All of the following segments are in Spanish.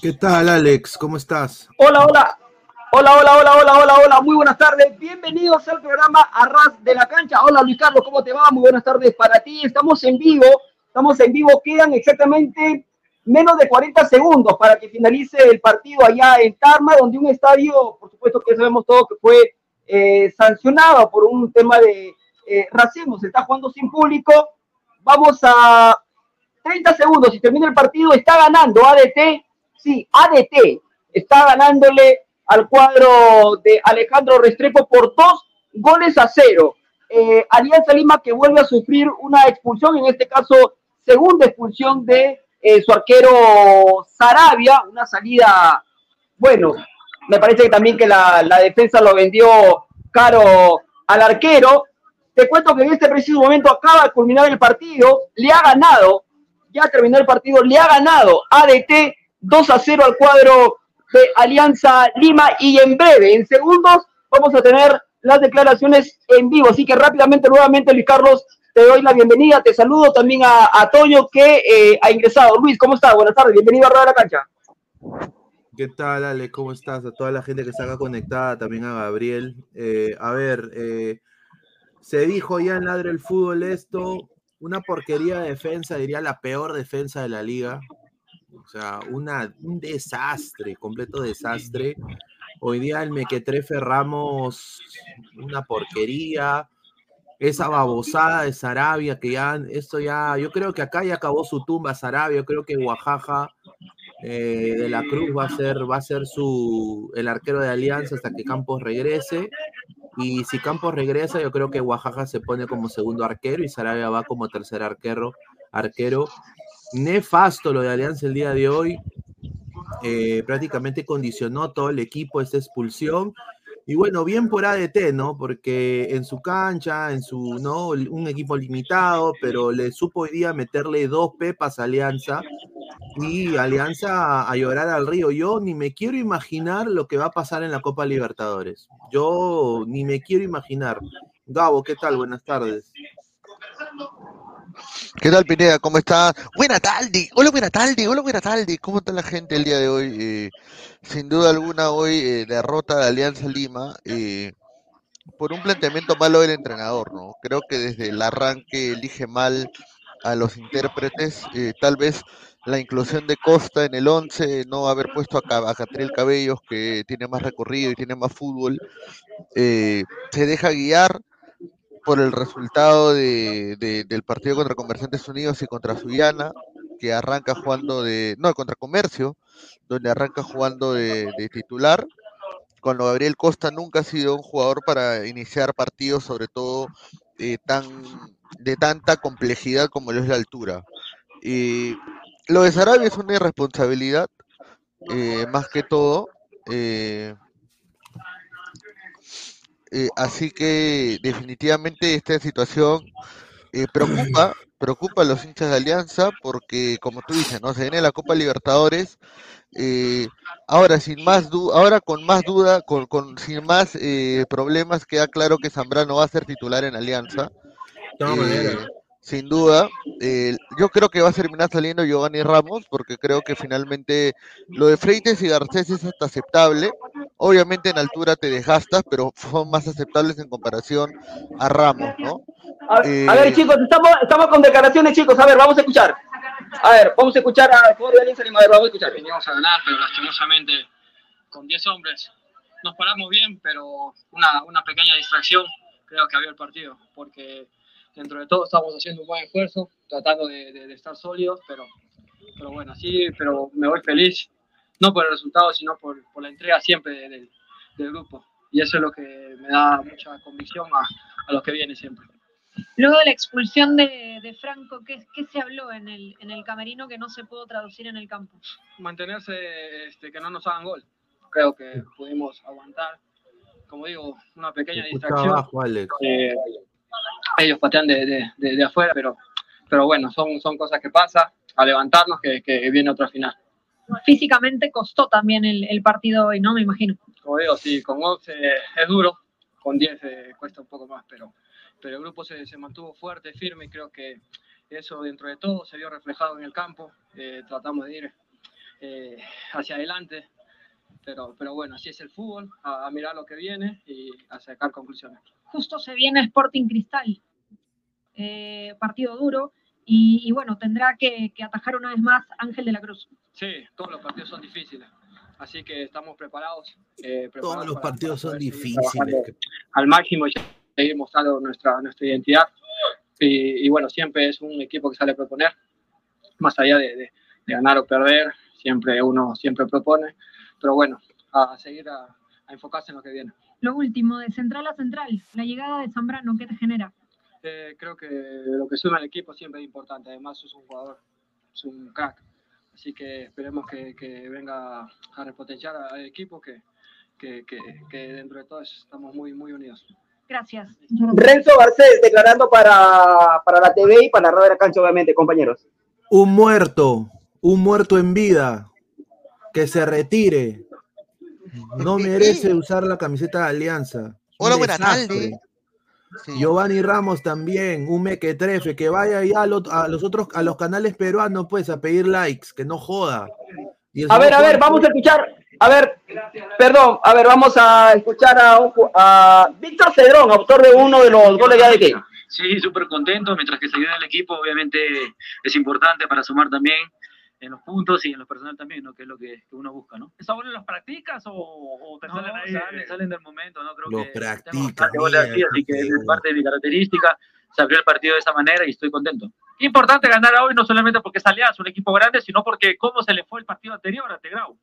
¿Qué tal, Alex? ¿Cómo estás? Hola, hola. Hola, hola, hola, hola, hola, hola. Muy buenas tardes. Bienvenidos al programa Arras de la Cancha. Hola, Luis Carlos, ¿cómo te va? Muy buenas tardes para ti. Estamos en vivo. Estamos en vivo. Quedan exactamente menos de 40 segundos para que finalice el partido allá en Tarma, donde un estadio, por supuesto que sabemos todo que fue eh, sancionado por un tema de eh, racismo. Se está jugando sin público. Vamos a 30 segundos y termina el partido. Está ganando ADT Sí, ADT está ganándole al cuadro de Alejandro Restrepo por dos goles a cero. Eh, Alianza Lima que vuelve a sufrir una expulsión, en este caso segunda expulsión de eh, su arquero Sarabia, una salida, bueno, me parece que también que la, la, defensa lo vendió caro al arquero. Te cuento que en este preciso momento acaba de culminar el partido, le ha ganado, ya terminó el partido, le ha ganado ADT 2 a 0 al cuadro de Alianza Lima y en breve, en segundos, vamos a tener las declaraciones en vivo. Así que rápidamente, nuevamente, Luis Carlos, te doy la bienvenida, te saludo también a, Toño que eh, ha ingresado. Luis, ¿cómo estás? Buenas tardes, bienvenido a Rueda la Cancha. ¿Qué tal, Ale? ¿Cómo estás? A toda la gente que está acá conectada, también a Gabriel. Eh, a ver, eh, se dijo ya en Ladre el Fútbol esto, una porquería de defensa, diría la peor defensa de la liga. O sea, una, un desastre, completo desastre. Hoy día el Mequetrefe Ramos, una porquería. Esa babosada de Sarabia, que ya, esto ya, yo creo que acá ya acabó su tumba Sarabia, yo creo que Oaxaca eh, de la Cruz va a ser, va a ser su, el arquero de Alianza hasta que Campos regrese. Y si Campos regresa, yo creo que Oaxaca se pone como segundo arquero y Sarabia va como tercer arquero. arquero nefasto lo de Alianza el día de hoy. Eh, prácticamente condicionó todo el equipo esta expulsión. Y bueno, bien por ADT, ¿no? Porque en su cancha, en su, ¿no? Un equipo limitado, pero le supo hoy día meterle dos pepas a Alianza y Alianza a llorar al río. Yo ni me quiero imaginar lo que va a pasar en la Copa Libertadores. Yo ni me quiero imaginar. Gabo, ¿qué tal? Buenas tardes. ¿Qué tal, Pineda? ¿Cómo está? Buena tarde, hola, buena tarde, hola, buena tarde. ¿Cómo está la gente el día de hoy? Eh, sin duda alguna, hoy eh, derrota de Alianza Lima eh, por un planteamiento malo del entrenador, ¿no? Creo que desde el arranque elige mal a los intérpretes, tal vez la inclusión de Costa en el 11, no haber puesto a, Catriel Cabellos, que tiene más recorrido y tiene más fútbol, se deja guiar por el resultado de, del partido contra Comerciantes Unidos y contra Suyana, que arranca jugando de, no, contra Comercio, donde arranca jugando de, titular. Cuando Gabriel Costa nunca ha sido un jugador para iniciar partidos, sobre todo eh, tan, de tanta complejidad como lo es la altura. Y lo de Sarabia es una irresponsabilidad, eh, más que todo. Eh, eh, así que definitivamente esta situación eh, preocupa, preocupa a los hinchas de Alianza porque, como tú dices, no se viene la Copa Libertadores. Eh, ahora sin más ahora con más duda, con, con sin más problemas, queda claro que Zambrano va a ser titular en Alianza. Sin duda, yo creo que va a terminar saliendo Giovanni Ramos, porque creo que finalmente lo de Freites y Garcés es hasta aceptable. Obviamente en altura te desgastas, pero son más aceptables en comparación a Ramos, ¿no? A, ver, eh, chicos, estamos, estamos con declaraciones, chicos. A ver, vamos a escuchar. A ver, vamos a escuchar a Jorge A ver, vamos a escuchar. Venimos a ganar, pero lastimosamente con 10 hombres nos paramos bien, pero una, una pequeña distracción creo que había el partido, porque dentro de todo estamos haciendo un buen esfuerzo, tratando de, de, estar sólidos, pero, pero bueno, sí, pero me voy feliz, no por el resultado, sino por, por la entrega siempre del, del, grupo. Y eso es lo que me da mucha convicción a, a los que vienen siempre. Luego de la expulsión de, de Franco, ¿qué, ¿qué, se habló en el, en el camerino que no se pudo traducir en el campo? Mantenerse, este, que no nos hagan gol. Creo que pudimos aguantar, como digo, una pequeña distracción. Abajo, Alex. Eh, ellos patean de, de, de, de, afuera, pero, pero bueno, son, son cosas que pasan, a levantarnos que, que viene otra final. Físicamente costó también el, el, partido hoy, ¿no? Me imagino. Como digo, sí, con 11 es duro, con 10 eh, cuesta un poco más, pero, pero el grupo se, se, mantuvo fuerte, firme y creo que eso dentro de todo se vio reflejado en el campo. Eh, tratamos de ir eh, hacia adelante. Pero, pero bueno, así es el fútbol, a, a mirar lo que viene y a sacar conclusiones. Justo se viene Sporting Cristal, eh, partido duro, y, y bueno, tendrá que, que atajar una vez más Ángel de la Cruz. Sí, todos los partidos son difíciles, así que estamos preparados. eh, Todos los para- partidos para son difíciles. al máximo y seguir mostrando nuestra, nuestra identidad. Y, y bueno, siempre es un equipo que sale a proponer, más allá de, de- de ganar o perder, siempre uno siempre propone, pero bueno, a seguir a, a enfocarse en lo que viene. Lo último, de central a central, la llegada de Zambrano, ¿qué te genera? Eh, creo que lo que suma al equipo siempre es importante, además es un jugador, es un crack, así que esperemos que, que venga a repotenciar al equipo, que, que, que, que dentro de todo estamos muy, muy unidos. Gracias. Renzo Garcés declarando para, para la TV y para la radio de la cancha, obviamente, compañeros. Un muerto, un muerto en vida, que se retire. No merece usar la camiseta de Alianza. Hola, buenas tardes. Sí. Giovanni Ramos también, un mequetrefe, que vaya ya a, lo- a los otros, a los canales peruanos, pues, a pedir likes, que no joda. Y A ver, a ver, vamos a escuchar. A ver, perdón, a ver, vamos a escuchar a, Víctor Cedrón, autor de uno de los goles de ADT. Sí, súper contento, mientras que se ayuda el equipo, obviamente es importante para sumar también en los puntos y en lo personal también, ¿no? Que es lo que, que uno busca, ¿no? ¿Esos goles los practicas o, o te No, salen ahí? salen, salen del momento, ¿no? Creo Lo que practica, tengo bastante goles así, que es parte de mi característica. Se abrió el partido de esa manera y estoy contento. Importante ganar hoy, no solamente porque es Alianza, un equipo grande, sino porque cómo se le fue el partido anterior a Tegrau.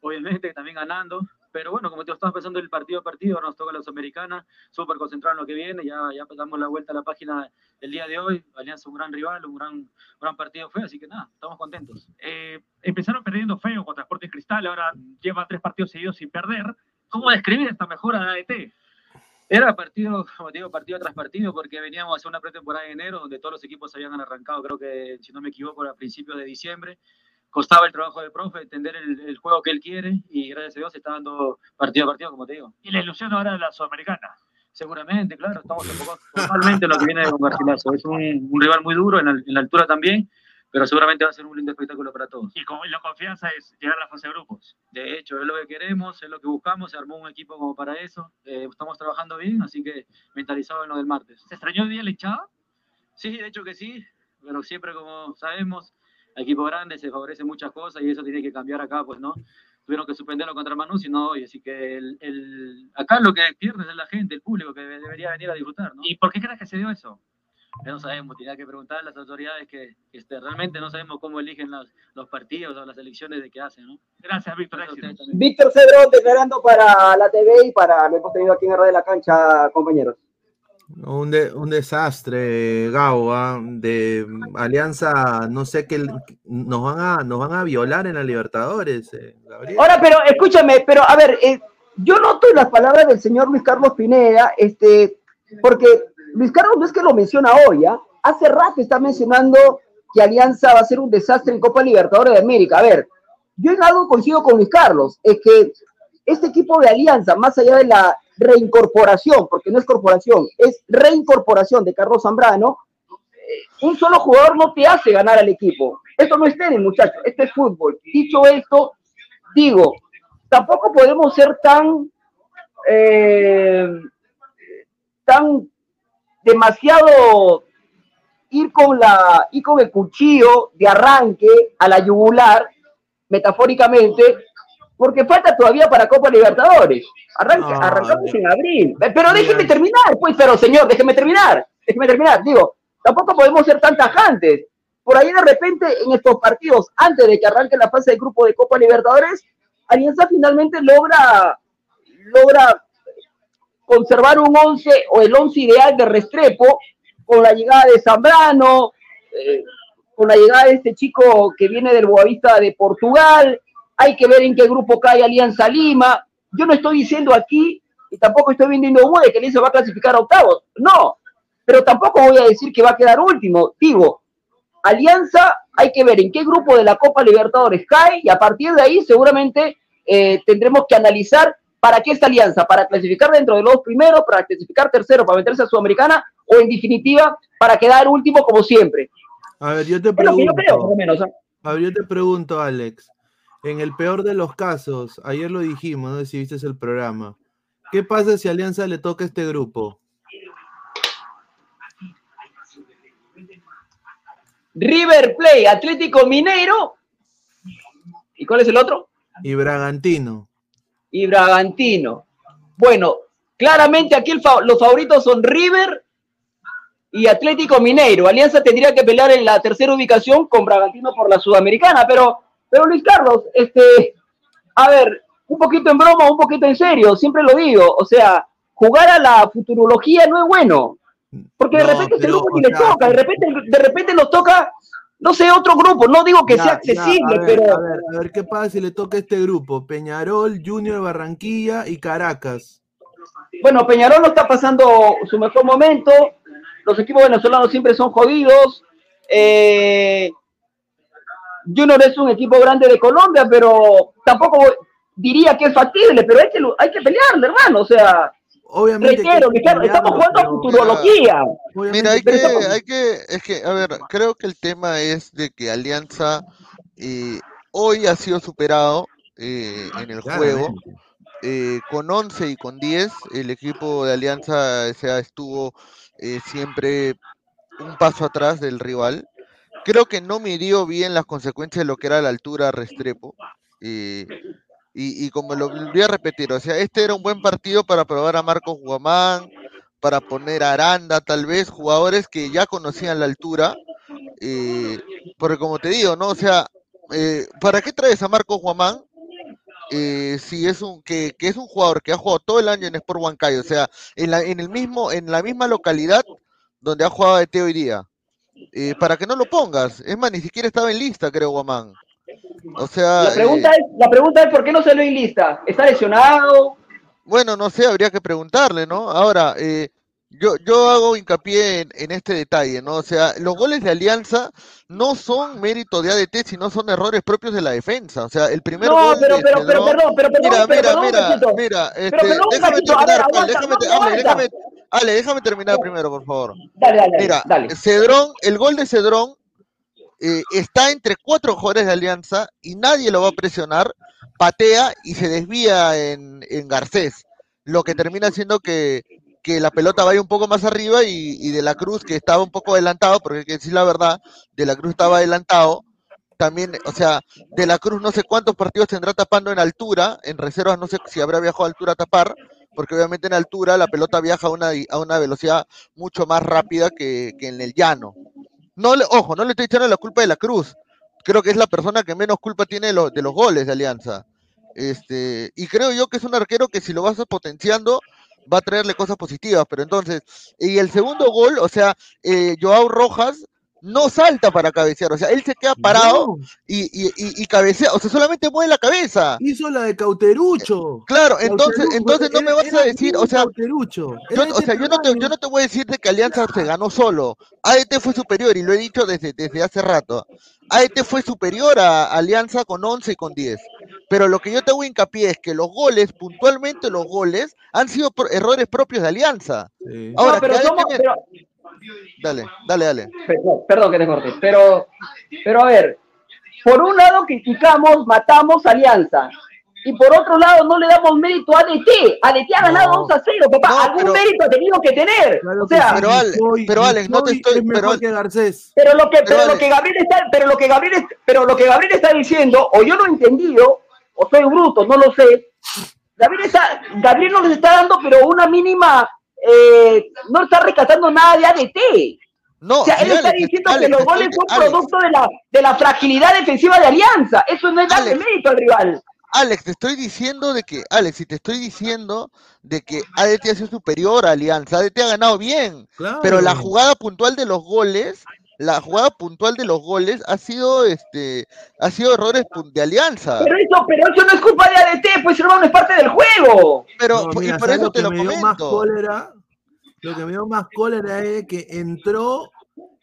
Obviamente también ganando, pero bueno, como te estamos pensando el partido a partido, nos toca la Sudamericana, súper concentrado en lo que viene, ya, ya damos la vuelta a la página el día de hoy, Alianza un gran rival, un gran, gran partido fue, así que nada, estamos contentos. Eh, empezaron perdiendo feo contra Sporting Cristal, ahora llevan tres partidos seguidos sin perder. ¿Cómo describir esta mejora de ADT? Era partido, como digo, partido tras partido, porque veníamos a hacer una pretemporada en enero, donde todos los equipos habían arrancado, creo que, si no me equivoco, a principios de diciembre. Costaba el trabajo del profe, entender el, el juego que él quiere, y gracias a Dios se está dando partido a partido, como te digo. Y la ilusión ahora de la Sudamericana. Seguramente, claro, estamos enfocados totalmente en lo que viene con Garcilaso. Es un, un rival muy duro, en la, en la altura también, pero seguramente va a ser un lindo espectáculo para todos. Y con la confianza es llegar a la fase de grupos. De hecho, es lo que queremos, es lo que buscamos, se armó un equipo como para eso. Eh, estamos trabajando bien, así que mentalizado en lo del martes. ¿Se extrañó el día la hinchada? Sí, de hecho que sí, pero siempre como sabemos, equipo grande se favorece muchas cosas y eso tiene que cambiar acá, pues, ¿no? Tuvieron que suspenderlo contra Manus y no hoy, así que el, el- acá lo que pierde es la gente, el público que debería venir a disfrutar, ¿no? ¿Y por qué crees que se dio eso? No sabemos, tenía que preguntar a las autoridades que este, realmente no sabemos cómo eligen los, los partidos o las elecciones de qué hacen, ¿no? Gracias, Víctor. Víctor Cedrón declarando para la TV y para lo hemos tenido aquí en el radio de la cancha, compañeros. Un, de- un desastre, Gao, ¿ah? de Alianza, no sé qué, nos van a, nos van a violar en la Libertadores, eh. Ahora, pero escúchame, pero a ver, eh, yo noto las palabras del señor Luis Carlos Pineda, este, porque Luis Carlos no es que lo menciona hoy, ¿ah? hace rato está mencionando que Alianza va a ser un desastre en Copa Libertadores de América. A ver, yo en algo coincido con Luis Carlos, es que este equipo de Alianza, más allá de la reincorporación, porque no es corporación, es reincorporación de Carlos Zambrano, eh, un solo jugador no te hace ganar al equipo. Esto no es tenis, muchachos, esto es fútbol. Dicho esto, digo, tampoco podemos ser tan, eh, tan demasiado ir con la ir con el cuchillo de arranque a la yugular, metafóricamente, porque falta todavía para Copa Libertadores. Arranca- Ah, arrancamos en abril. Pero déjeme terminar, pues, pero señor, déjeme terminar, déjeme terminar. Digo, tampoco podemos ser tan tajantes. Por ahí de repente en estos partidos, antes de que arranque la fase de grupo de Copa Libertadores, Alianza finalmente logra, logra conservar un 11 o el 11 ideal de Restrepo con la llegada de Zambrano, eh, con la llegada de este chico que viene del Boavista de Portugal. Hay que ver en qué grupo cae Alianza Lima. Yo no estoy diciendo aquí y tampoco estoy vendiendo humo de que Alianza va a clasificar a octavos. No, pero tampoco voy a decir que va a quedar último. Digo, Alianza, hay que ver en qué grupo de la Copa Libertadores cae y a partir de ahí seguramente eh, tendremos que analizar para qué esta alianza, para clasificar dentro de los primeros, para clasificar tercero, para meterse a Sudamericana o en definitiva para quedar último como siempre. A ver, yo te yo creo, por pregunto, lo menos. ¿ah? a ver, yo te pregunto, Alex, En el peor de los casos, ayer lo dijimos, no sé si viste el programa. ¿Qué pasa si Alianza le toca este grupo? River Play, Atlético Mineiro. ¿Y cuál es el otro? Y Bragantino. Y Bragantino. Bueno, claramente aquí el fa- los favoritos son River y Atlético Mineiro. Alianza tendría que pelear en la tercera ubicación con Bragantino por la Sudamericana, pero, pero Luis Carlos, este, a ver, un poquito en broma, un poquito en serio, siempre lo digo, o sea, jugar a la futurología no es bueno, porque de No, repente este pero, grupo o ni les sea, toca, de repente, de repente nos toca, no sé, otro grupo, no digo que Ya, sea ya, accesible, a ver, pero... A ver, a ver, ¿qué pasa si le toca este grupo? Peñarol, Junior Barranquilla y Caracas. Bueno, Peñarol no está pasando su mejor momento. Los equipos venezolanos siempre son jodidos. Eh, Junior es un equipo grande de Colombia, pero tampoco diría que es factible, pero hay que, hay que pelearle, hermano. O sea, Obviamente. reitero, que estamos jugando a futurología. Mira, hay que, estamos- hay que, es que, a ver, creo que el tema es de que Alianza eh, hoy ha sido superado eh, en el juego. Eh, con 11 y con 10, el equipo de Alianza o sea, estuvo eh, siempre un paso atrás del rival. Creo que no midió bien las consecuencias de lo que era la altura Restrepo. y, y como lo volví a repetir, o sea, este era un buen partido para probar a Marcos Guamán, para poner a Aranda, tal vez, jugadores que ya conocían la altura. eh, porque como te digo, ¿no? O sea, eh, ¿para qué traes a Marcos Guamán? eh, si es un que, que es un jugador que ha jugado todo el año en Sport Huancayo, o sea, en la, en el mismo, en la misma localidad donde ha jugado ET hoy día. Eh, para que no lo pongas, es más, ni siquiera estaba en lista, creo, Guamán. O sea, La pregunta, eh, es, la pregunta es, ¿por qué no salió en lista? ¿Está lesionado? bueno, no sé, habría que preguntarle, ¿no? Ahora, eh, yo, yo hago hincapié en, en este detalle, ¿no? O sea, los goles de Alianza no son mérito de ADT, sino son errores propios de la defensa. O sea, el primer No, gol pero, de pero, pero, perdón, pero, perdón, Mira, pero, mira, perdón, mira, Cachito. mira, este, déjame terminar, aguanta, déjame, Ale, déjame, terminar primero, por favor. Dale, dale, Mira, dale. Cedrón, el gol de Cedrón eh, está entre cuatro jugadores de Alianza y nadie lo va a presionar, patea y se desvía en, en Garcés, lo que termina haciendo que, que la pelota vaya un poco más arriba y, y De la Cruz, que estaba un poco adelantado, porque hay que decir la verdad, De la Cruz estaba adelantado, también, o sea, De la Cruz no sé cuántos partidos tendrá tapando en altura, en reservas no sé si habrá viajado a altura a tapar, porque obviamente en altura la pelota viaja a una, a una velocidad mucho más rápida que, que en el llano. No le, ojo, no le estoy echando la culpa de la Cruz. Creo que es la persona que menos culpa tiene de, de los goles de Alianza. Este, y creo yo que es un arquero que si lo vas potenciando va a traerle cosas positivas. Pero entonces, y el segundo gol, o sea, eh, Joao Rojas no salta para cabecear, o sea, él se queda parado No, y, y, y- y cabecea, o sea, solamente mueve la cabeza. hizo la de Cauterucho. Claro, entonces, Cauterucho, entonces no me era- vas era a decir, o sea, Cauterucho. yo, o sea, ese yo no, te, yo no te voy a decir de que Alianza se ganó solo. AET fue superior y lo he dicho desde, desde hace rato. AET fue superior a Alianza con 11 y con 10. Pero lo que yo te hago hincapié es que los goles, puntualmente los goles, han sido por- errores propios de Alianza. Sí. Ahora, no, pero que AET somos, pero, Dale, dale, dale. perdón, perdón que te corte, pero, pero a ver, por un lado criticamos, matamos Alianza, y por otro lado no le damos mérito a DT. ADT ha ganado No. 2 a 0, papá, No, algún pero- mérito ha tenido que tener. Claro o sea, sí, Pero Ale- Misoy- pero Alex, no te estoy- pero- que Garcés. pero lo que, Pero pero lo Alex- que Gabriel está, pero lo que Gabriel, pero lo que Gabriel está diciendo, o yo lo he entendido, o soy bruto, no lo sé. Gabriel está, Gabriel no les está dando, pero una mínima, eh, no está rescatando nada de ADT. No, O sea, él está Alex, diciendo Alex, que los goles son producto de la, de la fragilidad defensiva de Alianza. Eso no es darle Alex. mérito al rival. Alex, te estoy diciendo de que, Alex, si te estoy diciendo de que ADT ha sido superior a Alianza, ADT ha ganado bien, Claro. pero la jugada puntual de los goles, la jugada puntual de los goles ha sido, este, ha sido errores de Alianza. Pero eso, pero eso no es culpa de ADT, pues hermano, es parte del juego. Pero, No, mira, y por ¿sabes eso te que lo me dio más cólera, lo que me dio más cólera es que entró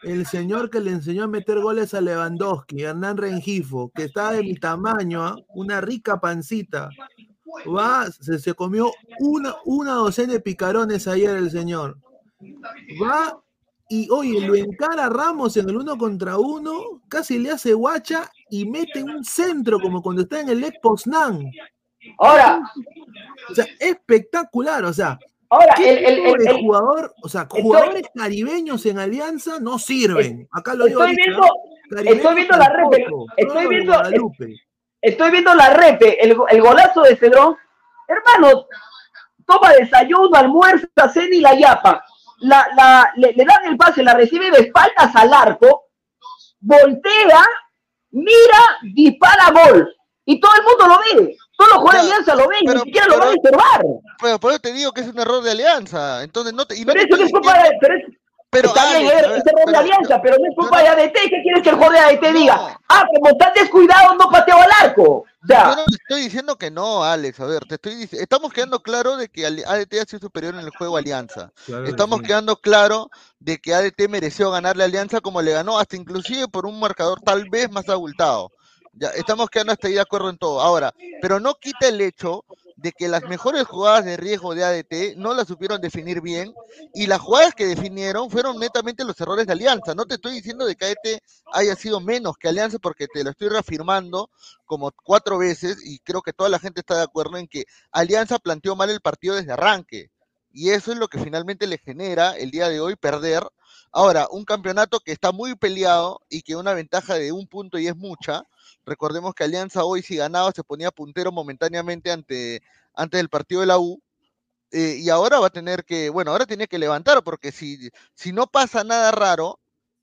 el señor que le enseñó a meter goles a Lewandowski, Hernán Rengifo, que está de mi tamaño, ¿ah? una rica pancita. Va, se, se comió una, una docena de picarones ayer el señor. Va y oye, lo encara Ramos en el uno contra uno, casi le hace guacha y mete un centro como cuando está en el Lech Poznan. Ahora, O sea, espectacular, o sea, ahora, ¿qué el, el- tipo el- de el- jugador, o sea, jugadores caribeños en Alianza no sirven. Acá lo digo estoy ahorita, viendo, estoy viendo la tampoco, estoy viendo- estoy viendo la repe, el, golazo de Cedrón. Hermano, toma desayuno, almuerza, cena y la yapa. La, la, le, le dan el pase, la recibe de espaldas al arco, voltea, mira, dispara gol. Y todo el mundo lo ve. Todos los jugadores de Alianza lo ven, pero- ni siquiera lo van a observar. Pero por eso te digo que es un error de alianza. Entonces no te. y no Pero te eso es culpa de, pero es- pero, está bien, es error de Alianza, pero no es culpa de ADT. ¿Qué quieres que el jugador de ADT No. diga? Ah, como estás descuidado, no pateo al arco. Yo no te estoy diciendo que no, Alex. A ver, te estoy dic- estamos quedando claro de que ADT ha sido superior en el juego Alianza. Claro Estamos sí. quedando claro de que ADT mereció ganarle a Alianza como le ganó, hasta inclusive por un marcador tal vez más abultado. Ya, estamos quedando hasta ahí de acuerdo en todo. Ahora, pero no quita el hecho de que las mejores jugadas de riesgo de ADT no las supieron definir bien y las jugadas que definieron fueron netamente los errores de Alianza. No te estoy diciendo de que ADT haya sido menos que Alianza porque te lo estoy reafirmando como cuatro veces y creo que toda la gente está de acuerdo en que Alianza planteó mal el partido desde arranque. Y eso es lo que finalmente le genera el día de hoy perder. Ahora, un campeonato que está muy peleado y que una ventaja de un punto y es mucha. Recordemos que Alianza hoy si ganaba se ponía puntero momentáneamente ante, antes del partido de la U. eh, y ahora va a tener que, bueno, ahora tiene que levantar porque si, si no pasa nada raro,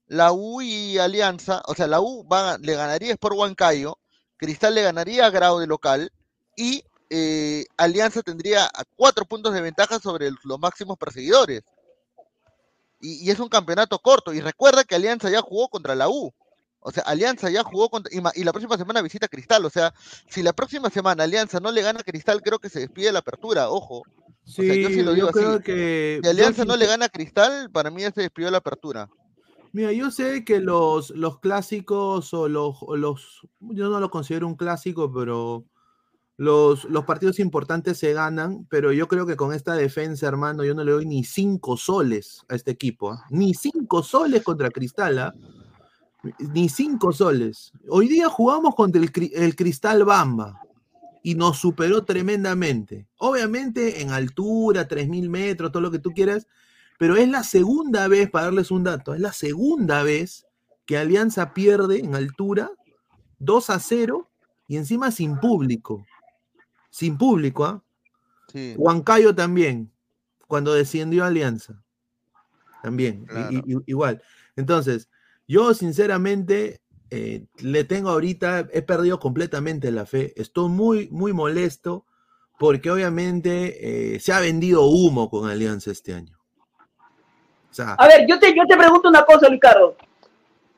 la U y Alianza, o sea, la U va, le ganaría a Sport Huancayo, Cristal le ganaría a Grau de local y eh, Alianza tendría cuatro puntos de ventaja sobre los máximos perseguidores. Y es un campeonato corto. Y recuerda que Alianza ya jugó contra la U. O sea, Alianza ya jugó contra. Y, la próxima semana visita Cristal. O sea, si la próxima semana Alianza no le gana a Cristal, creo que se despide la apertura. Ojo. Sí, sea, yo sí lo digo creo así. que. Si Alianza no le gana a Cristal, para mí ya se despidió la apertura. Mira, yo sé que los, los clásicos o los, o los, yo no lo considero un clásico, pero los, los partidos importantes se ganan, pero yo creo que con esta defensa, hermano, yo no le doy ni cinco soles a este equipo, ¿ah? ni cinco soles contra Cristal, ¿ah? Ni cinco soles. Hoy día jugamos contra el, el Cristal Bamba y nos superó tremendamente. Obviamente en altura, 3.000 metros, todo lo que tú quieras, pero es la segunda vez, para darles un dato, es la segunda vez que Alianza pierde en altura 2 a 0 y encima sin público. Sin público, ¿ah? Sí. Huancayo también, cuando descendió Alianza. También, i- Claro. i- i- igual. Entonces, yo sinceramente eh, le tengo ahorita, he perdido completamente la fe. Estoy muy, muy molesto porque obviamente eh, se ha vendido humo con Alianza este año. O sea, A ver, yo te, yo te pregunto una cosa, Ricardo.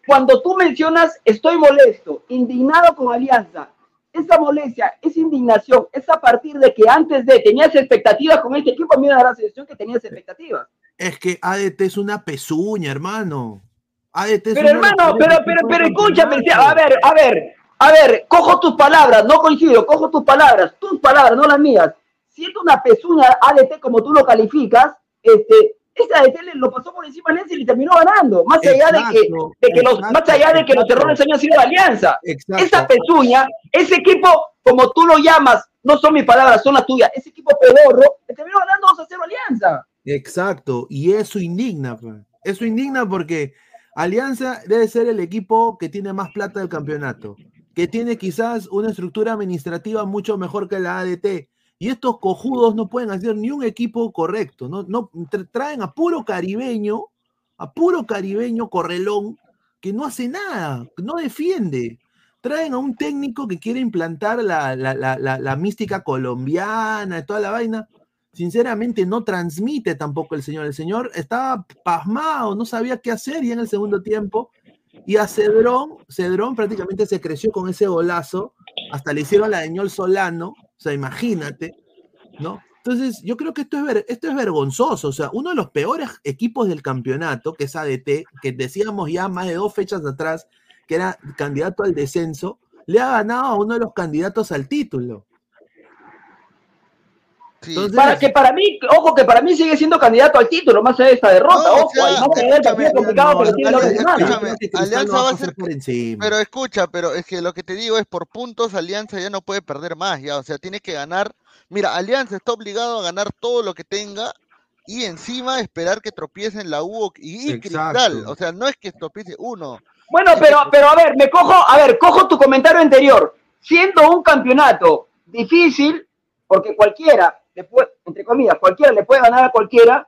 Cuando tú mencionas estoy molesto, indignado con Alianza, esa molestia, esa indignación, es a partir de que antes de tenías expectativas con este equipo, a mí me da la sensación que tenías expectativas. es que ADT es una pezuña, hermano. ADT es Pero los hermano, pero, pero, pero escúchame, a ver, a ver, a ver, cojo tus palabras, no coincido, cojo tus palabras, tus palabras, no las mías. Siendo una pezuña ADT como tú lo calificas, este, ese ADT lo pasó por encima a y le terminó ganando, más allá de que, Exacto, de que los, exacto, más allá de que los exacto. errores hayan sido de Alianza. Exacto. Esa pezuña, ese equipo, como tú lo llamas, no son mis palabras, son las tuyas, ese equipo pedorro, le terminó ganando 2 a 0 a Alianza. Exacto, y eso indigna, eso indigna porque Alianza debe ser el equipo que tiene más plata del campeonato, que tiene quizás una estructura administrativa mucho mejor que la ADT, y estos cojudos no pueden hacer ni un equipo correcto, no, no tra- traen a puro caribeño, a puro caribeño correlón, que no hace nada, no defiende. Traen a un técnico que quiere implantar la, la- la- la- mística colombiana, toda la vaina sinceramente no transmite tampoco el señor. El señor estaba pasmado, no sabía qué hacer y en el segundo tiempo. Y a Cedrón, Cedrón prácticamente se creció con ese golazo, hasta le hicieron la de Ñol Solano, o sea, imagínate, ¿no? Entonces, yo creo que esto es, ver- esto es vergonzoso, o sea, uno de los peores equipos del campeonato, que es ADT, que decíamos ya más de dos fechas atrás, que era candidato al descenso, le ha ganado a uno de los candidatos al título. Sí. Para que para mí, ojo que para mí sigue siendo candidato al título, más allá de esta derrota, No, ojo, sea, y más allá del partido escúchame, complicado no, otra semana. escúchame, Alianza va a ser- por encima. Pero escucha, pero es que lo que te digo es por puntos Alianza ya no puede perder más, ya, o sea, tiene que ganar. Mira, Alianza está obligado a ganar todo lo que tenga y encima esperar que tropiecen la U y, y. Cristal, o sea, no es que tropiece uno. Bueno, pero, pero a ver, me cojo, a ver, cojo tu comentario anterior. Siendo un campeonato difícil, porque cualquiera, entre comillas, cualquiera le puede ganar a cualquiera,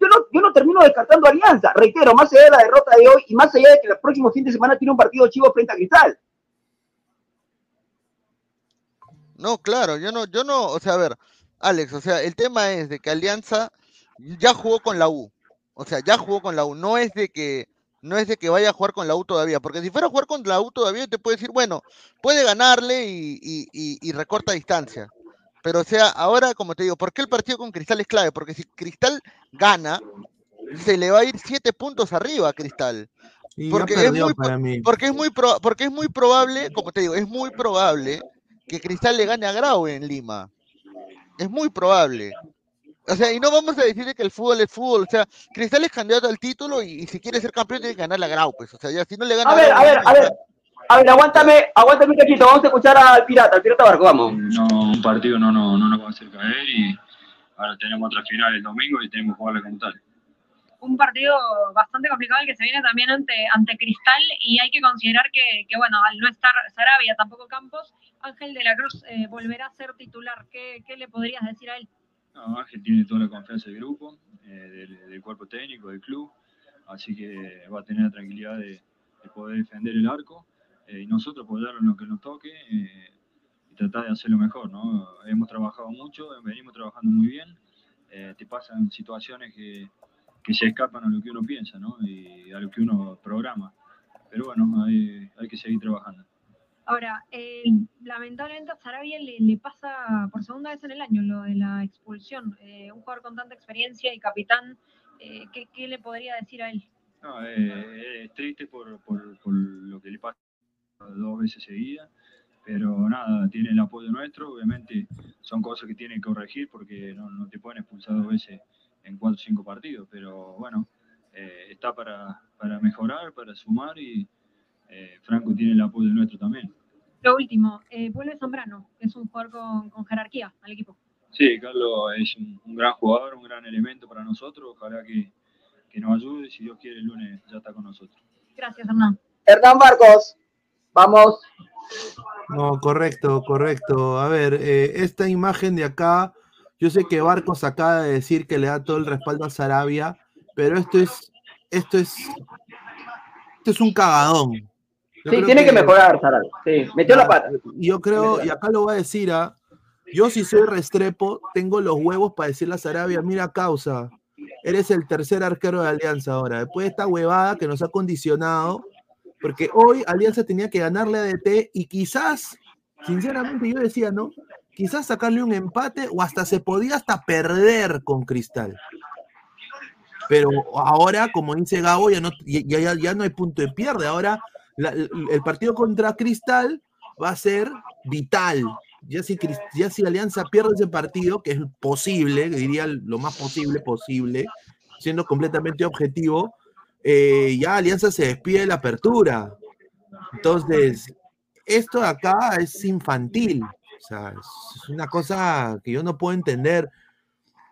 yo no, yo no termino descartando alianza. Reitero, más allá de la derrota de hoy y más allá de que el próximo fin de semana tiene un partido chivo frente a Cristal. No, claro, yo no, yo no, o sea, a ver, Alex, o sea, el tema es de que Alianza ya jugó con la U. O sea, ya jugó con la U. No es de que, no es de que vaya a jugar con la U todavía. Porque si fuera a jugar con la U todavía, te puede decir, bueno, puede ganarle y recorta distancia. Pero o sea, ahora, como te digo, ¿por qué el partido con Cristal es clave? Porque si Cristal gana, se le va a ir siete puntos arriba a Cristal. Porque es muy para mí. Porque es muy pro- porque es muy probable, como te digo, es muy probable que Cristal le gane a Grau en Lima. Es muy probable. O sea, y no vamos a decir que el fútbol es fútbol. O sea, Cristal es candidato al título y, y si quiere ser campeón tiene que ganarle a Grau, pues. O sea, ya si no le gana A ver, Grau, a ver, a ver. A ver, aguántame, aguántame un cachito, vamos a escuchar al pirata, al pirata Barco, vamos. No, un partido no, no, no nos va a hacer caer y ahora tenemos otra final el domingo y tenemos que jugarla como tal. un partido bastante complicado el que se viene también ante, ante Cristal y hay que considerar que, que, bueno, al no estar Sarabia, tampoco Campos, Ángel de la Cruz eh, volverá a ser titular. ¿Qué, ¿Qué le podrías decir a él? No, Ángel tiene toda la confianza del grupo, eh, del, del cuerpo técnico, del club, así que va a tener la tranquilidad de, de poder defender el arco eh, y nosotros apoyarlo en lo que nos toque eh, y tratar de hacerlo mejor. ¿no? Hemos trabajado mucho, venimos trabajando muy bien, eh, te pasan situaciones que, que se escapan a lo que uno piensa ¿no? y a lo que uno programa, pero bueno, hay, hay que seguir trabajando. Ahora, eh, lamentablemente a Sarabia le, le pasa por segunda vez en el año lo de la expulsión. Eh, un jugador con tanta experiencia y capitán, eh, ¿qué, ¿qué le podría decir a él? No, es triste por, por, por dos veces seguidas, pero nada, tiene el apoyo nuestro. Obviamente son cosas que tienen que corregir porque no, no te pueden expulsar dos veces en cuatro o cinco partidos, pero bueno, eh, está para, para mejorar, para sumar y eh, Franco tiene el apoyo nuestro también. Lo último, eh, vuelve Zambrano, es un jugador con, con jerarquía al equipo. Sí, Carlos es un, un gran jugador, un gran elemento para nosotros. Ojalá que, que nos ayude. Si Dios quiere, el lunes ya está con nosotros. Gracias, Hernán. Hernán Barcos, vamos. No, correcto, correcto. A ver, eh, esta imagen de acá, yo sé que Barcos acaba de decir que le da todo el respaldo a Sarabia, pero esto es, esto es, esto es un cagadón. Yo Sí, tiene que, mejorar, Sarabia. Sí, metió la pata. Yo creo, y acá lo voy a decir, ¿ah? yo si soy Restrepo, tengo los huevos para decirle a Sarabia, mira causa, eres el tercer arquero de Alianza ahora, después de esta huevada que nos ha condicionado, porque hoy Alianza tenía que ganarle a DT y quizás, sinceramente yo decía, ¿no? Quizás sacarle un empate o hasta se podía hasta perder con Cristal. Pero ahora, como dice Gabo, ya no, ya, ya, ya no hay punto de pierde. Ahora el partido contra Cristal va a ser vital. Ya si, ya si Alianza pierde ese partido, que es posible, diría lo más posible posible, siendo completamente objetivo, eh, ya Alianza se despide de la apertura. Entonces, esto de acá es infantil. O sea, es una cosa que yo no puedo entender.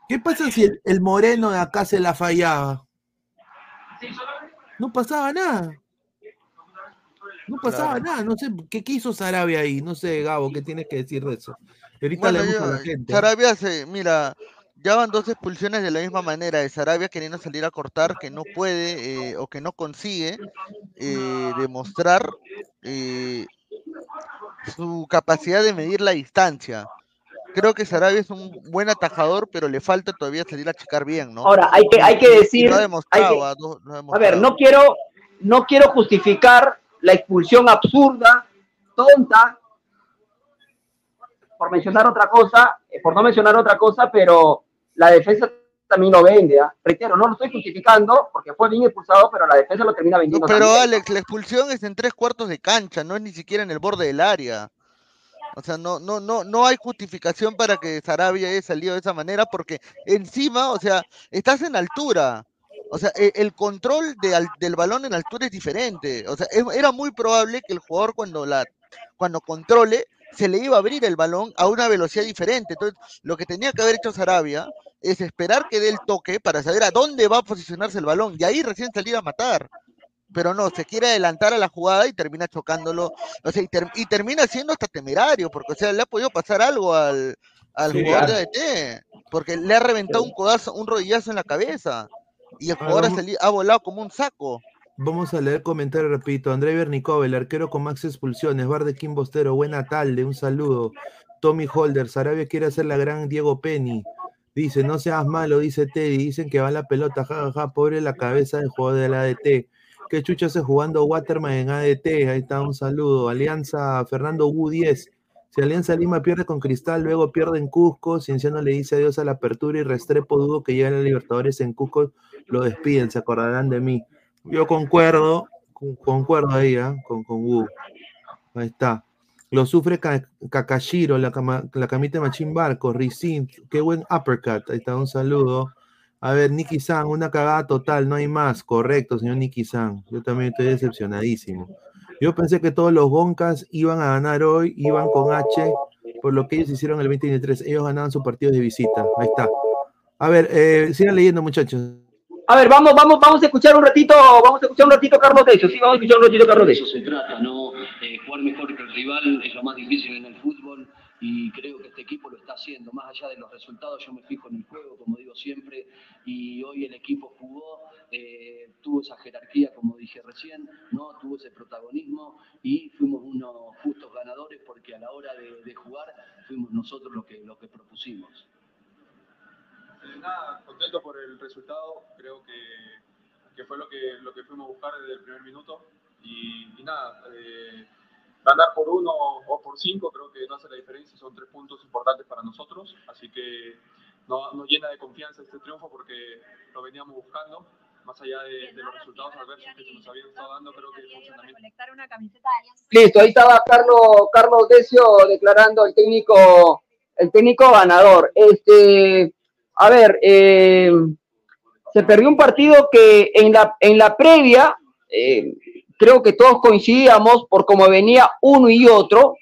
¿Qué pasa si el, el moreno de acá se la fallaba? No pasaba nada. No pasaba Claro. nada. No sé qué hizo Sarabia ahí. No sé, Gabo, ¿qué tienes que decir de eso? Ahorita Bueno, leemos a yo- la gente. Sarabia se, mira, ya van dos expulsiones de la misma manera, de Sarabia queriendo salir a cortar, que no puede eh, o que no consigue eh, demostrar eh, su capacidad de medir la distancia. Creo que Sarabia es un buen atajador, pero le falta todavía salir a checar bien, ¿no? Ahora, hay que, hay que decir. lo ha demostrado, que- no- A ver, no quiero, no quiero justificar la expulsión absurda, tonta, por mencionar otra cosa, por no mencionar otra cosa, pero la defensa también lo vende. ¿ah? Reitero, no lo estoy justificando porque fue bien expulsado, pero la defensa lo termina No, vendiendo. pero también. Alex, la expulsión es en tres cuartos de cancha, no es ni siquiera en el borde del área. O sea, no, no, no, no hay justificación para que Sarabia haya salido de esa manera, porque encima, o sea, estás en altura. O sea, e- el control de al- del balón en altura es diferente. O sea, es- era muy probable que el jugador cuando la cuando controle se le iba a abrir el balón a una velocidad diferente. Entonces, lo que tenía que haber hecho Sarabia es esperar que dé el toque para saber a dónde va a posicionarse el balón y ahí recién salir a matar. Pero no, se quiere adelantar a la jugada y termina chocándolo. O sea, y, ter- y termina siendo hasta temerario, porque o sea, le ha podido pasar algo al, al Sí, jugador de ADT, porque le ha reventado un codazo, un rodillazo en la cabeza. Y el jugador ha, vamos- ha volado como un saco. Vamos a leer comentarios, repito. André Bernicov, el arquero con max expulsiones. Bar de Kim Bostero, buena tarde, un saludo. Tommy Holder, Sarabia quiere hacer la gran Diego Penny. Dice, no seas malo, dice Teddy. Dicen que va la pelota, jajaja, pobre la cabeza del jugador del ADT. ¿Qué chucha hace jugando Waterman en ADT? Ahí está, un saludo. Alianza, Fernando U 10. Si Alianza Lima pierde con Cristal, luego pierde en Cusco. Cienciano le dice adiós a la apertura y Restrepo dudo que lleguen a Libertadores en Cusco. Lo despiden, se acordarán de mí. Yo concuerdo, con- concuerdo ahí, ¿ah? con, con Wu. Ahí está. Lo sufre Ka- Kakashiro, la, cama- la camita de Machín Barco, Rizin, qué buen uppercut. Ahí está, un saludo. A ver, Nicky San, una cagada total, no hay más. Correcto, señor Nicky San. Yo también estoy decepcionadísimo. Yo pensé que todos los Goncas iban a ganar hoy, iban con H, por lo que ellos hicieron el 2023. Ellos ganaban sus partidos de visita. Ahí está. A ver, eh, sigan leyendo, muchachos. A ver, vamos, vamos, vamos a escuchar un ratito, vamos a escuchar un ratito Carlos Decio, sí, vamos a escuchar un ratito Carlos De eso se trata, ¿no? Mejor que el rival es lo más difícil en el fútbol y creo que este equipo lo está haciendo. Más allá de los resultados, yo me fijo en el juego, como digo siempre, y hoy el equipo jugó, eh, tuvo esa jerarquía, como dije recién, ¿no? Tuvo ese protagonismo y fuimos unos justos ganadores porque a la hora de, jugar fuimos nosotros los que, lo que propusimos. Eh, nada, contento por el resultado. Creo que, que fue lo que, lo que fuimos a buscar desde el primer minuto. Y, y nada, eh, ganar por uno o por cinco creo que no hace la diferencia. Son tres puntos importantes para nosotros. Así que no- nos llena de confianza este triunfo porque lo veníamos buscando. Más allá de, de los resultados adversos que se nos habían estado dando, creo que el funcionamiento. Listo, ahí estaba Carlos, Carlos Decio declarando el técnico, el técnico ganador. Este, a ver, eh, se perdió un partido que en la, en la previa, eh, creo que todos coincidíamos por cómo venía uno y otro.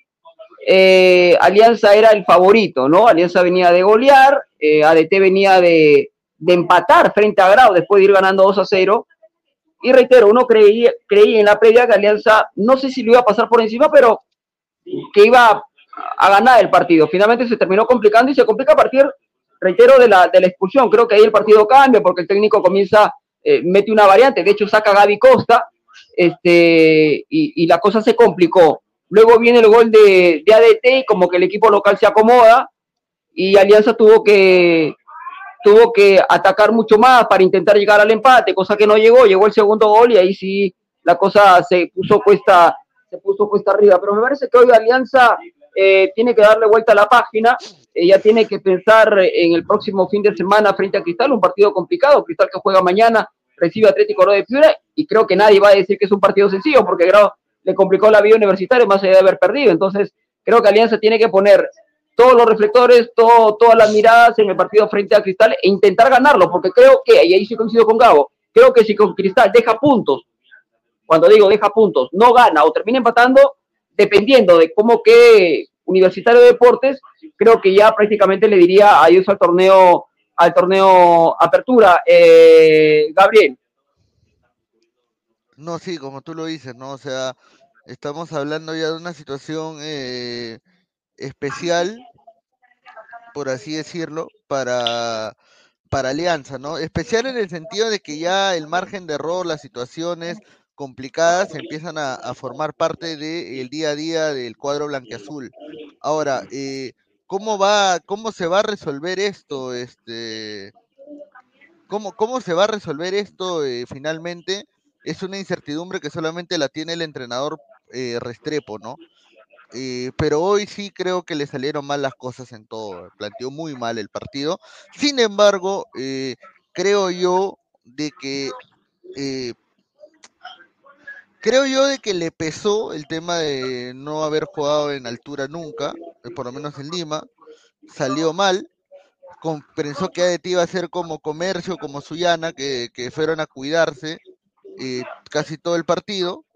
eh, Alianza era el favorito, ¿no? Alianza venía de golear, eh, ADT venía de, de empatar frente a Grau después de ir ganando 2 a 0. Y reitero, uno creía, creía en la previa que Alianza, no sé si lo iba a pasar por encima, pero que iba a, a ganar el partido. Finalmente se terminó complicando y se complica a partir, reitero, de la, de la expulsión. Creo que ahí el partido cambia porque el técnico comienza, eh, mete una variante, de hecho saca a Gaby Costa, este, y, y la cosa se complicó. Luego viene el gol de, de ADT y como que el equipo local se acomoda y Alianza tuvo que, tuvo que atacar mucho más para intentar llegar al empate, cosa que no llegó, llegó el segundo gol y ahí sí la cosa se puso cuesta, se puso cuesta arriba. Pero me parece que hoy Alianza eh, tiene que darle vuelta a la página, eh, ya tiene que pensar en el próximo fin de semana frente a Cristal, un partido complicado, Cristal que juega mañana, recibe Atlético de Piura, y creo que nadie va a decir que es un partido sencillo, porque le complicó la vida universitaria más allá de haber perdido. Entonces, creo que Alianza tiene que poner todos los reflectores, todo, todas las miradas en el partido frente a Cristal e intentar ganarlo, porque creo que, y ahí sí coincido con Gabo, creo que si con Cristal deja puntos, cuando digo deja puntos, no gana o termina empatando, dependiendo de cómo que Universitario de Deportes, creo que ya prácticamente le diría adiós al torneo, al torneo Apertura. Eh, Gabriel. No, sí, como tú lo dices, ¿no? O sea, estamos hablando ya de una situación eh, especial, por así decirlo, para, para Alianza, ¿no? Especial en el sentido de que ya el margen de error, las situaciones complicadas empiezan a, formar parte del día a día del cuadro blanqueazul. Ahora, eh, ¿cómo va, cómo se va a resolver esto? Este, ¿cómo, cómo se va a resolver esto eh, finalmente? Es una incertidumbre que solamente la tiene el entrenador eh, Restrepo, ¿no? Eh, pero hoy sí creo que le salieron mal las cosas en todo, planteó muy mal el partido. Sin embargo, creo yo de que Creo yo de que le pesó el tema de no haber jugado en altura nunca, eh, por lo menos en Lima, salió mal, pensó que ADT iba a ser como Comercio, como Suyana, que, que fueron a cuidarse eh, casi todo el partido,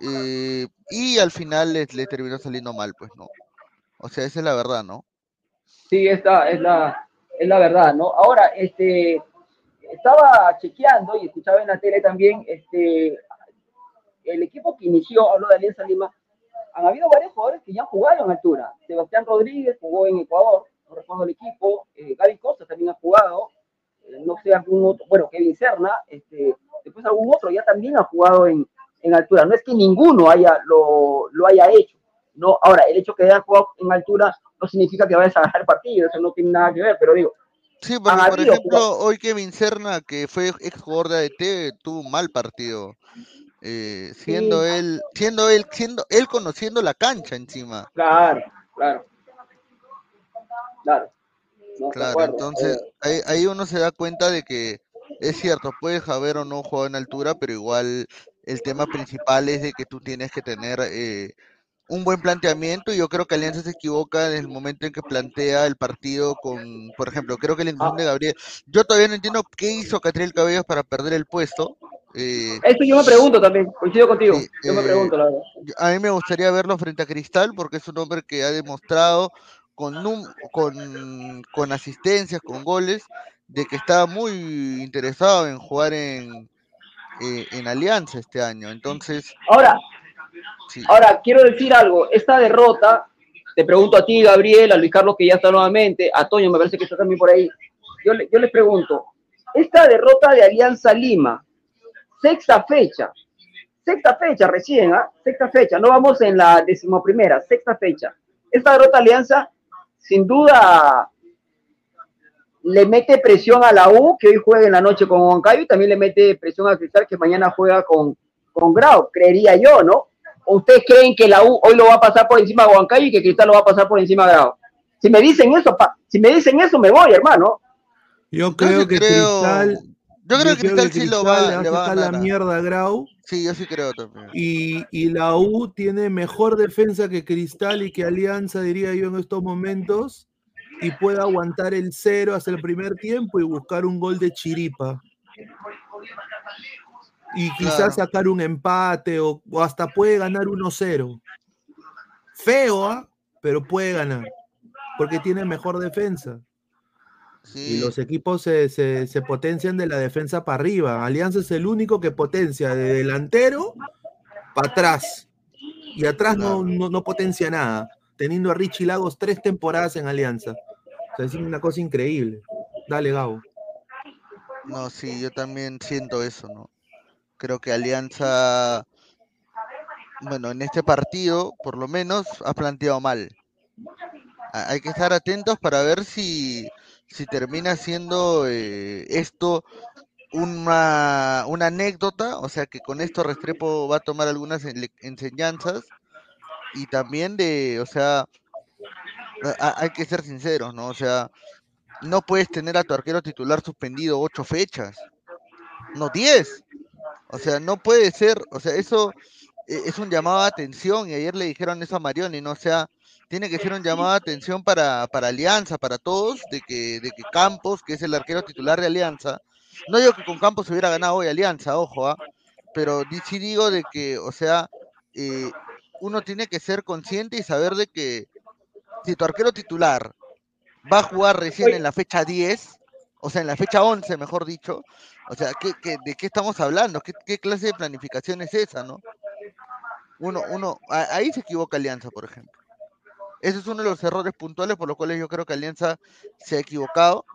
eh, y al final le, le terminó saliendo mal, pues, ¿no? O sea, esa es la verdad, ¿no? Sí, esta es la, es la verdad, ¿no? Ahora, este, estaba chequeando y escuchaba en la tele también, este, el equipo que inició, hablo de Alianza Lima, han habido varios jugadores que ya han jugado en altura. Sebastián Rodríguez jugó en Ecuador, no recuerdo el equipo, eh, Gaby Costa también ha jugado, eh, no sé, algún otro, bueno, Kevin Serna, este, después algún otro ya también ha jugado en, en altura. No es que ninguno haya, lo, lo haya hecho. No, ahora, el hecho que hayan jugado en altura no significa que vayas a ganar el partido, eso no tiene nada que ver, pero digo, Sí, porque por ejemplo, jugadores- hoy Kevin Serna, que fue ex jugador de ADT, tuvo un mal partido. Eh, siendo Sí. él, siendo él, siendo él conociendo la cancha encima. Claro, claro. Claro. No, Claro, entonces Eh, ahí, ahí uno se da cuenta de que es cierto, puedes haber o no jugado en altura, pero igual el tema principal es de que tú tienes que tener eh, un buen planteamiento y yo creo que Alianza se equivoca en el momento en que plantea el partido con, por ejemplo, creo que la inclusión de Gabriel, yo todavía no entiendo qué hizo Catriel Cabellos para perder el puesto. Eh, Eso yo me pregunto también, coincido contigo. Sí, yo me eh, pregunto, la verdad. a mí me gustaría verlo frente a Cristal porque es un hombre que ha demostrado con, con, con asistencias, con goles, de que está muy interesado en jugar en, eh, en Alianza este año. Entonces, Ahora, sí, ahora quiero decir algo. Esta derrota, te pregunto a ti, Gabriel, a Luis Carlos, que ya está nuevamente, a Toño, me parece que está también por ahí. Yo, yo les pregunto, esta derrota de Alianza Lima, sexta fecha, sexta fecha recién, ¿ah? Sexta fecha, no vamos en la decimoprimera, sexta fecha. Esta derrota de Alianza, sin duda, le mete presión a la U, que hoy juega en la noche con Huancayo, y también le mete presión a Cristal, que mañana juega con, con Grau, creería yo, ¿no? ¿O ustedes creen que la U hoy lo va a pasar por encima de Huancayo y que Cristal lo va a pasar por encima de Grau? Si me dicen eso, pa- si me dicen eso, me voy, hermano. Yo creo que creo, Cristal. Yo creo que Cristal sí lo va, le va a la ganar. a- mierda a Grau. Sí, yo sí creo también. Y, y la U tiene mejor defensa que Cristal y que Alianza, diría yo, en estos momentos. Y puede aguantar el cero hasta el primer tiempo y buscar un gol de chiripa. Y quizás Claro. sacar un empate o, o hasta puede ganar 1-0. Feo, ¿ah? Pero puede ganar. Porque tiene mejor defensa. Y los equipos se, se- se potencian de la defensa para arriba. Alianza es el único que potencia de delantero para atrás. Y atrás no, no, no potencia nada. Teniendo a Richie Lagos tres temporadas en Alianza. O sea, es una cosa increíble. Dale, Gabo. no, sí, yo también siento eso, ¿no? Creo que Alianza, bueno, en este partido, por lo menos, ha planteado mal. hay que estar atentos para ver si, si termina siendo eh, esto una, una anécdota, o sea que con esto Restrepo va a tomar algunas enseñanzas y también de, o sea, hay que ser sinceros, ¿no? O sea, no puedes tener a tu arquero titular suspendido ocho fechas, no diez. O sea, no puede ser, o sea, eso eh, es un llamado de atención y ayer le dijeron eso a Marioni, ¿no? Sea, tiene que ser un llamado de atención para, para Alianza, para todos, de que, de que Campos, que es el arquero titular de Alianza, no digo que con Campos hubiera ganado hoy Alianza, ojo, ¿ah? pero sí digo de que, o sea, eh, uno tiene que ser consciente y saber de que si tu arquero titular va a jugar recién en la fecha 10, o sea, en la fecha 11, mejor dicho, o sea, ¿qué, qué- de qué estamos hablando? ¿Qué, qué clase de planificación es esa, no? Uno, uno, ahí se equivoca Alianza, por ejemplo. Ese es uno de los errores puntuales por los cuales yo creo que Alianza se ha equivocado,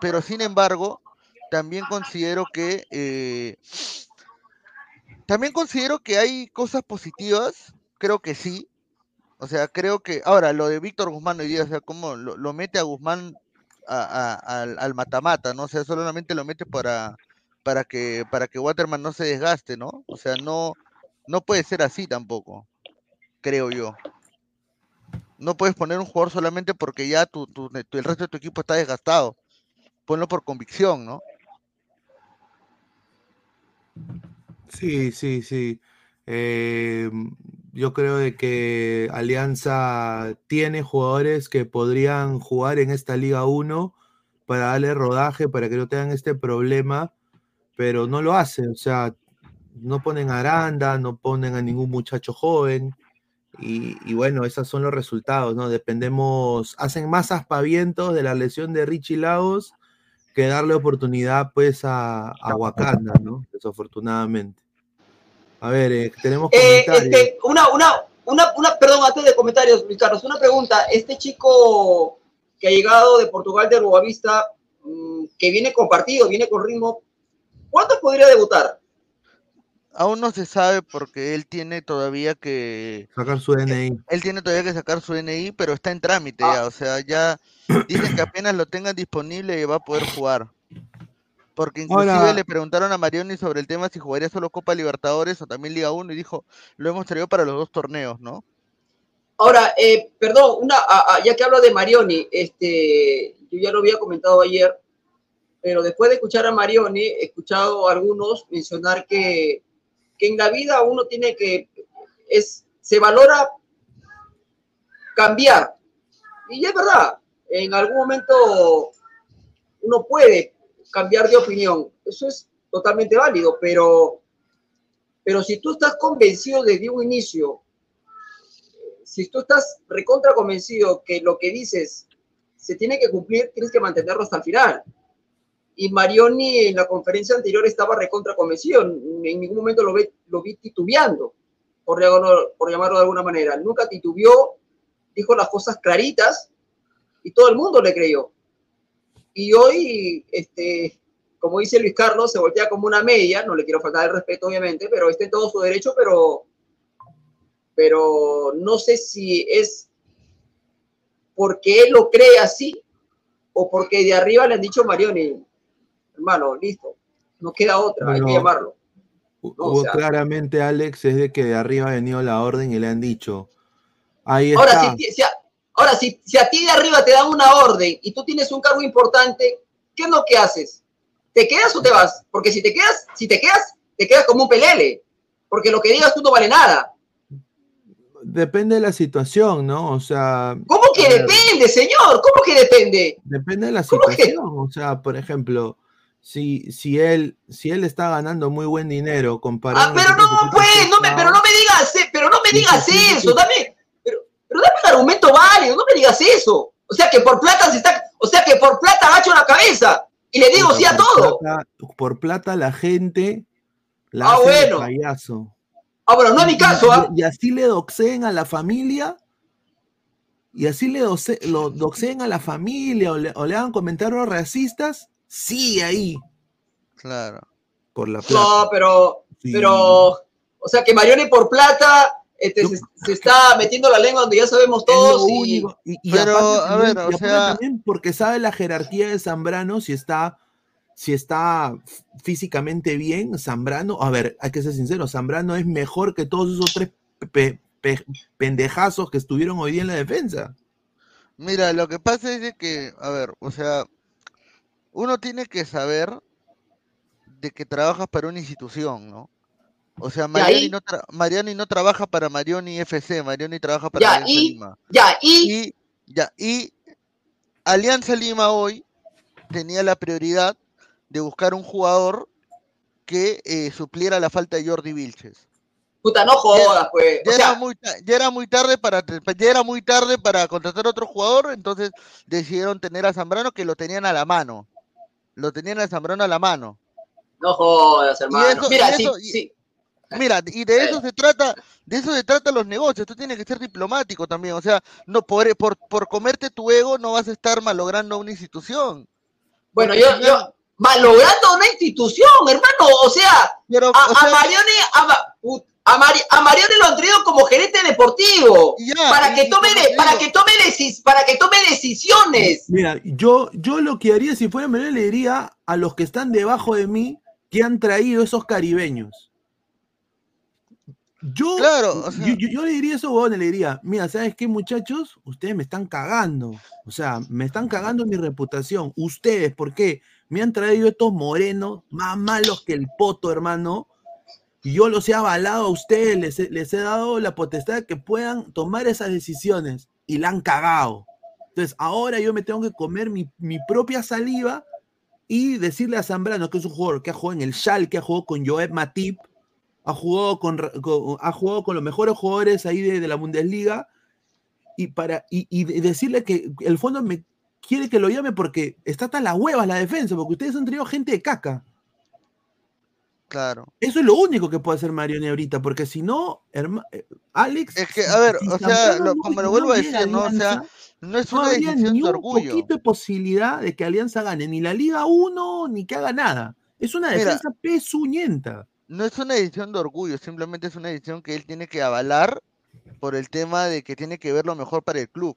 pero sin embargo, también considero que eh, también considero que hay cosas positivas, creo que sí. O sea, creo que ahora lo de Víctor Guzmán hoy día, o sea, cómo lo, lo mete a Guzmán a- al matamata, ¿no? O sea, solamente lo mete para para que para que Waterman no se desgaste, ¿no? O sea, no no puede ser así tampoco, creo yo. No puedes poner un jugador solamente porque ya tu, tu- el resto de tu equipo está desgastado. Ponlo por convicción, ¿no? Sí, sí, sí. Eh, yo creo de que Alianza tiene jugadores que podrían jugar en esta Liga 1 para darle rodaje, para que no tengan este problema, pero no lo hacen. O sea, no ponen a Aranda, no ponen a ningún muchacho joven. Y, y bueno, esos son los resultados, ¿no? Dependemos, hacen más aspavientos de la lesión de Richie Lagos que darle oportunidad pues a, a Wakanda, ¿no? Desafortunadamente. A ver, eh, tenemos Eh, este, una, una, una, una, perdón, antes de comentarios, Luis Carlos, una pregunta. Este chico que ha llegado de Portugal de Boavista, mm, que viene con partido, viene con ritmo, ¿cuándo podría debutar? Aún no se sabe porque él tiene todavía que Sacar su DNI. él tiene todavía que sacar su DNI, pero está en trámite Ah. ya, o sea, ya dicen que apenas lo tengan disponible va a poder jugar. Porque inclusive le preguntaron a Marioni sobre el tema si jugaría solo Copa Libertadores o también Liga 1 y dijo, lo hemos traído para los dos torneos, ¿no? Ahora, eh, perdón, una, a- a- ya que hablo de Marioni, este, yo ya lo había comentado ayer, pero después de escuchar a Marioni, he escuchado a algunos mencionar que, que en la vida uno tiene que, es, se valora cambiar. Y es verdad, en algún momento uno puede cambiar de opinión, eso es totalmente válido, pero, pero si tú estás convencido desde un inicio si tú estás recontra convencido que lo que dices se tiene que cumplir, tienes que mantenerlo hasta el final. Y Marioni en la conferencia anterior estaba recontra convencido, en ningún momento lo, lo vi titubeando, por, llamarlo- por llamarlo de alguna manera. Nunca titubeó, dijo las cosas claritas y todo el mundo le creyó. Y hoy, este, como dice Luis Carlos, se voltea como una media, no le quiero faltar el respeto obviamente, pero está en todo su derecho, pero pero no sé si es porque él lo cree así o porque de arriba le han dicho Marioni, hermano, listo, no queda otra, hay que llamarlo. O hubo sea- claramente, Alex, es de que de arriba ha venido la orden y le han dicho. Ahí Ahora, está. si, a, ahora si, si a ti de arriba te dan una orden y tú tienes un cargo importante, ¿qué es lo que haces? ¿Te quedas o te vas? Porque si te quedas, si te quedas, te quedas como un pelele, porque lo que digas tú no vale nada. Depende de la situación, ¿no? O sea, ¿Cómo que depende, señor? ¿Cómo que depende? depende de la situación. O sea, por ejemplo, si, si él, si él está ganando muy buen dinero comparado Ah, pero no, pues, no me, pero no me digas, eh, pero no me digas eso, dame, pero, pero dame un argumento válido, no me digas eso. O sea que por plata se está, o sea que por plata agacho la cabeza y le digo sí a todo. Plata, por plata la gente la Ah, hace bueno. payaso. Ah, bueno, no es mi caso, ¿ah? Y, y así le doxeen a la familia. Y así le doce- lo doxeen a la familia o le, o le hagan comentarios racistas. Sí, ahí. Claro. Por la plata. No, pero, Sí. pero, o sea que Marioni por plata este, Yo- se, se está metiendo la lengua donde ya sabemos todos y. Y, y Pero, aparte a ver, y o aparte sea- también porque sabe la jerarquía de Zambrano, si está, si está físicamente bien, Zambrano, a ver, hay que ser sincero, Zambrano es mejor que todos esos tres pe- pe- pendejazos que estuvieron hoy día en la defensa. Mira, lo que pasa es de que, a ver, o sea, uno tiene que saber de que trabajas para una institución, ¿no? O sea, Mariani ahí- no, tra- Mariani no trabaja para Marioni FC, Marioni trabaja para Ya, Alianza y- Lima. ya, y, Y, ya, y Alianza Lima hoy tenía la prioridad de buscar un jugador que eh, supliera la falta de Jordi Vilches. puta, no jodas, pues. Ya, O era muy, ya era muy tarde para ya era muy tarde para contratar otro jugador, entonces decidieron tener a Zambrano que lo tenían a la mano. Lo tenían a Zambrano a la mano. no jodas, hermano. eso- Mira, y sí, eso- y- sí. Mira, y de eso se trata, de eso se trata los negocios. Tú tienes que ser diplomático también. O sea, no por, por, por comerte tu ego no vas a estar malogrando una institución. Bueno, Porque yo, malogrando una institución, hermano, o sea, Pero, a, o a sea, a, a Mari- a Marioni lo han traído como gerente deportivo, Ya, para que tome, de- para que tome decis- para que tome decisiones. Mira, yo, yo lo que haría si fuera menor le diría a los que están debajo de mí que han traído esos caribeños. Yo, Claro, o sea- yo, yo- yo le diría a esos huevones, le diría, mira, ¿sabes qué, muchachos? Ustedes me están cagando. O sea, me están cagando mi reputación. Ustedes, ¿por qué? Me han traído estos morenos más malos que el poto, hermano. Yo los he avalado a ustedes, les he, dado la potestad de que puedan tomar esas decisiones y la han cagado. Entonces, ahora yo me tengo que comer mi, propia saliva y decirle a Zambrano, que es un jugador que ha jugado en el Schalke, que ha jugado con Joep Matip, ha jugado con, ha jugado con los mejores jugadores ahí de, la Bundesliga, y, para, y, y de- decirle que el fondo me quiere que lo llame porque está tan la hueva la defensa, porque ustedes han traído gente de caca. Claro. Eso es lo único que puede hacer Marioni ahorita, porque si no, eh, Alex. Es que, a ver, si o sea, lo- no- como lo no vuelvo a llega decir, ¿no? O sea, no es no una habría decisión ni de un orgullo. poquito de posibilidad de que Alianza gane ni la Liga 1 ni que haga nada. Es una Mira, defensa pesuñenta. No es una decisión de orgullo, simplemente es una decisión que él tiene que avalar por el tema de que tiene que ver lo mejor para el club.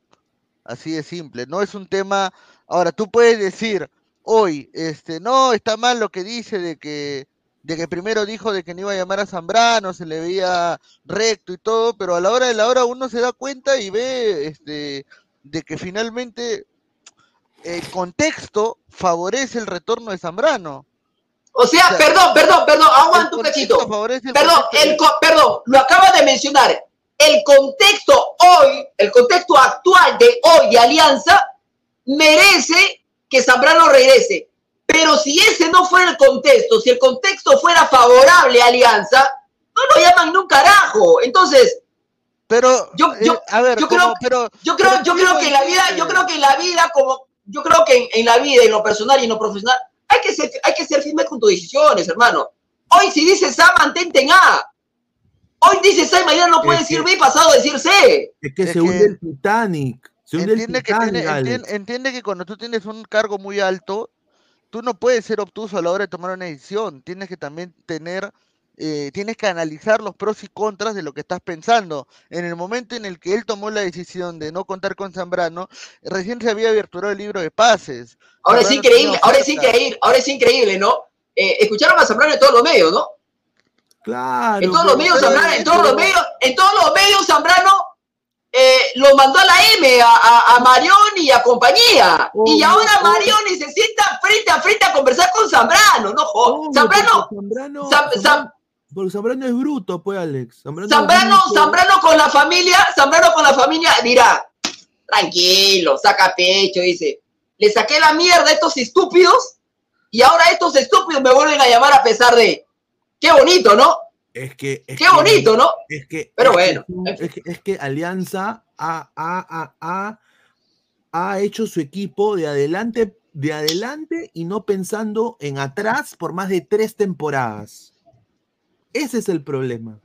Así de simple. No es un tema. Ahora, tú puedes decir hoy, este, no, está mal lo que dice de que, de que primero dijo de que no iba a llamar a Zambrano, se le veía recto y todo, pero a la hora de la hora uno se da cuenta y ve, este, de que finalmente el contexto favorece el retorno de Zambrano. O sea, O sea, perdón, perdón, perdón, aguanta un cachito. el Perdón, el co- perdón, lo acaba de mencionar. El contexto hoy, el contexto actual de hoy de Alianza, merece que Zambrano regrese. Pero si ese no fuera el contexto, si el contexto fuera favorable a Alianza, no lo llaman nunca carajo. Entonces, Pero, yo, yo, eh, a ver, yo creo, pero, yo creo, pero yo creo que en la vida, yo creo que en la vida, como, yo creo que en, en la vida, en lo personal y en lo profesional, hay que ser, hay que ser firme con tus decisiones, hermano. Hoy si dices A, mantente en A. Hoy dices A y mañana no puedes Es que- decir B y pasado decir C. Es que Es se que- hunde el Titanic. Se hunde el que, Titanic, tiene- entiende que cuando tú tienes un cargo muy alto, tú no puedes ser obtuso a la hora de tomar una decisión. Tienes que también tener, eh, tienes que analizar los pros y contras de lo que estás pensando. En el momento en el que él tomó la decisión de no contar con Zambrano, recién se había aperturado el libro de pases. Ahora es increíble, ahora es increíble, ahora es increíble, ¿no? Eh, escucharon a Zambrano en todos los medios, ¿no? Claro. En todos los medios, Zambrano, en todos los medios, en todos los medios, Zambrano eh, lo mandó a la M, a, a, a Marioni y a compañía. y Obvio, ahora obvio. Marioni se sienta frente a frente a conversar con Zambrano, ¿no? Obvio, Zambrano, porque Zambrano, Zam- Zam- Zambrano- porque Zambrano es bruto, pues, Alex. Zambrano. Zambrano con la familia, Zambrano con la familia dirá, tranquilo, saca pecho, dice, le saqué la mierda a estos estúpidos y ahora estos estúpidos me vuelven a llamar a pesar de, qué bonito, ¿no? Es que. es Qué que- bonito, ¿no? Es que. Pero bueno. Es que, es que Alianza ha, ha- ha- ha- ha hecho su equipo de adelante, de adelante y no pensando en atrás por más de tres temporadas. Ese es el problema.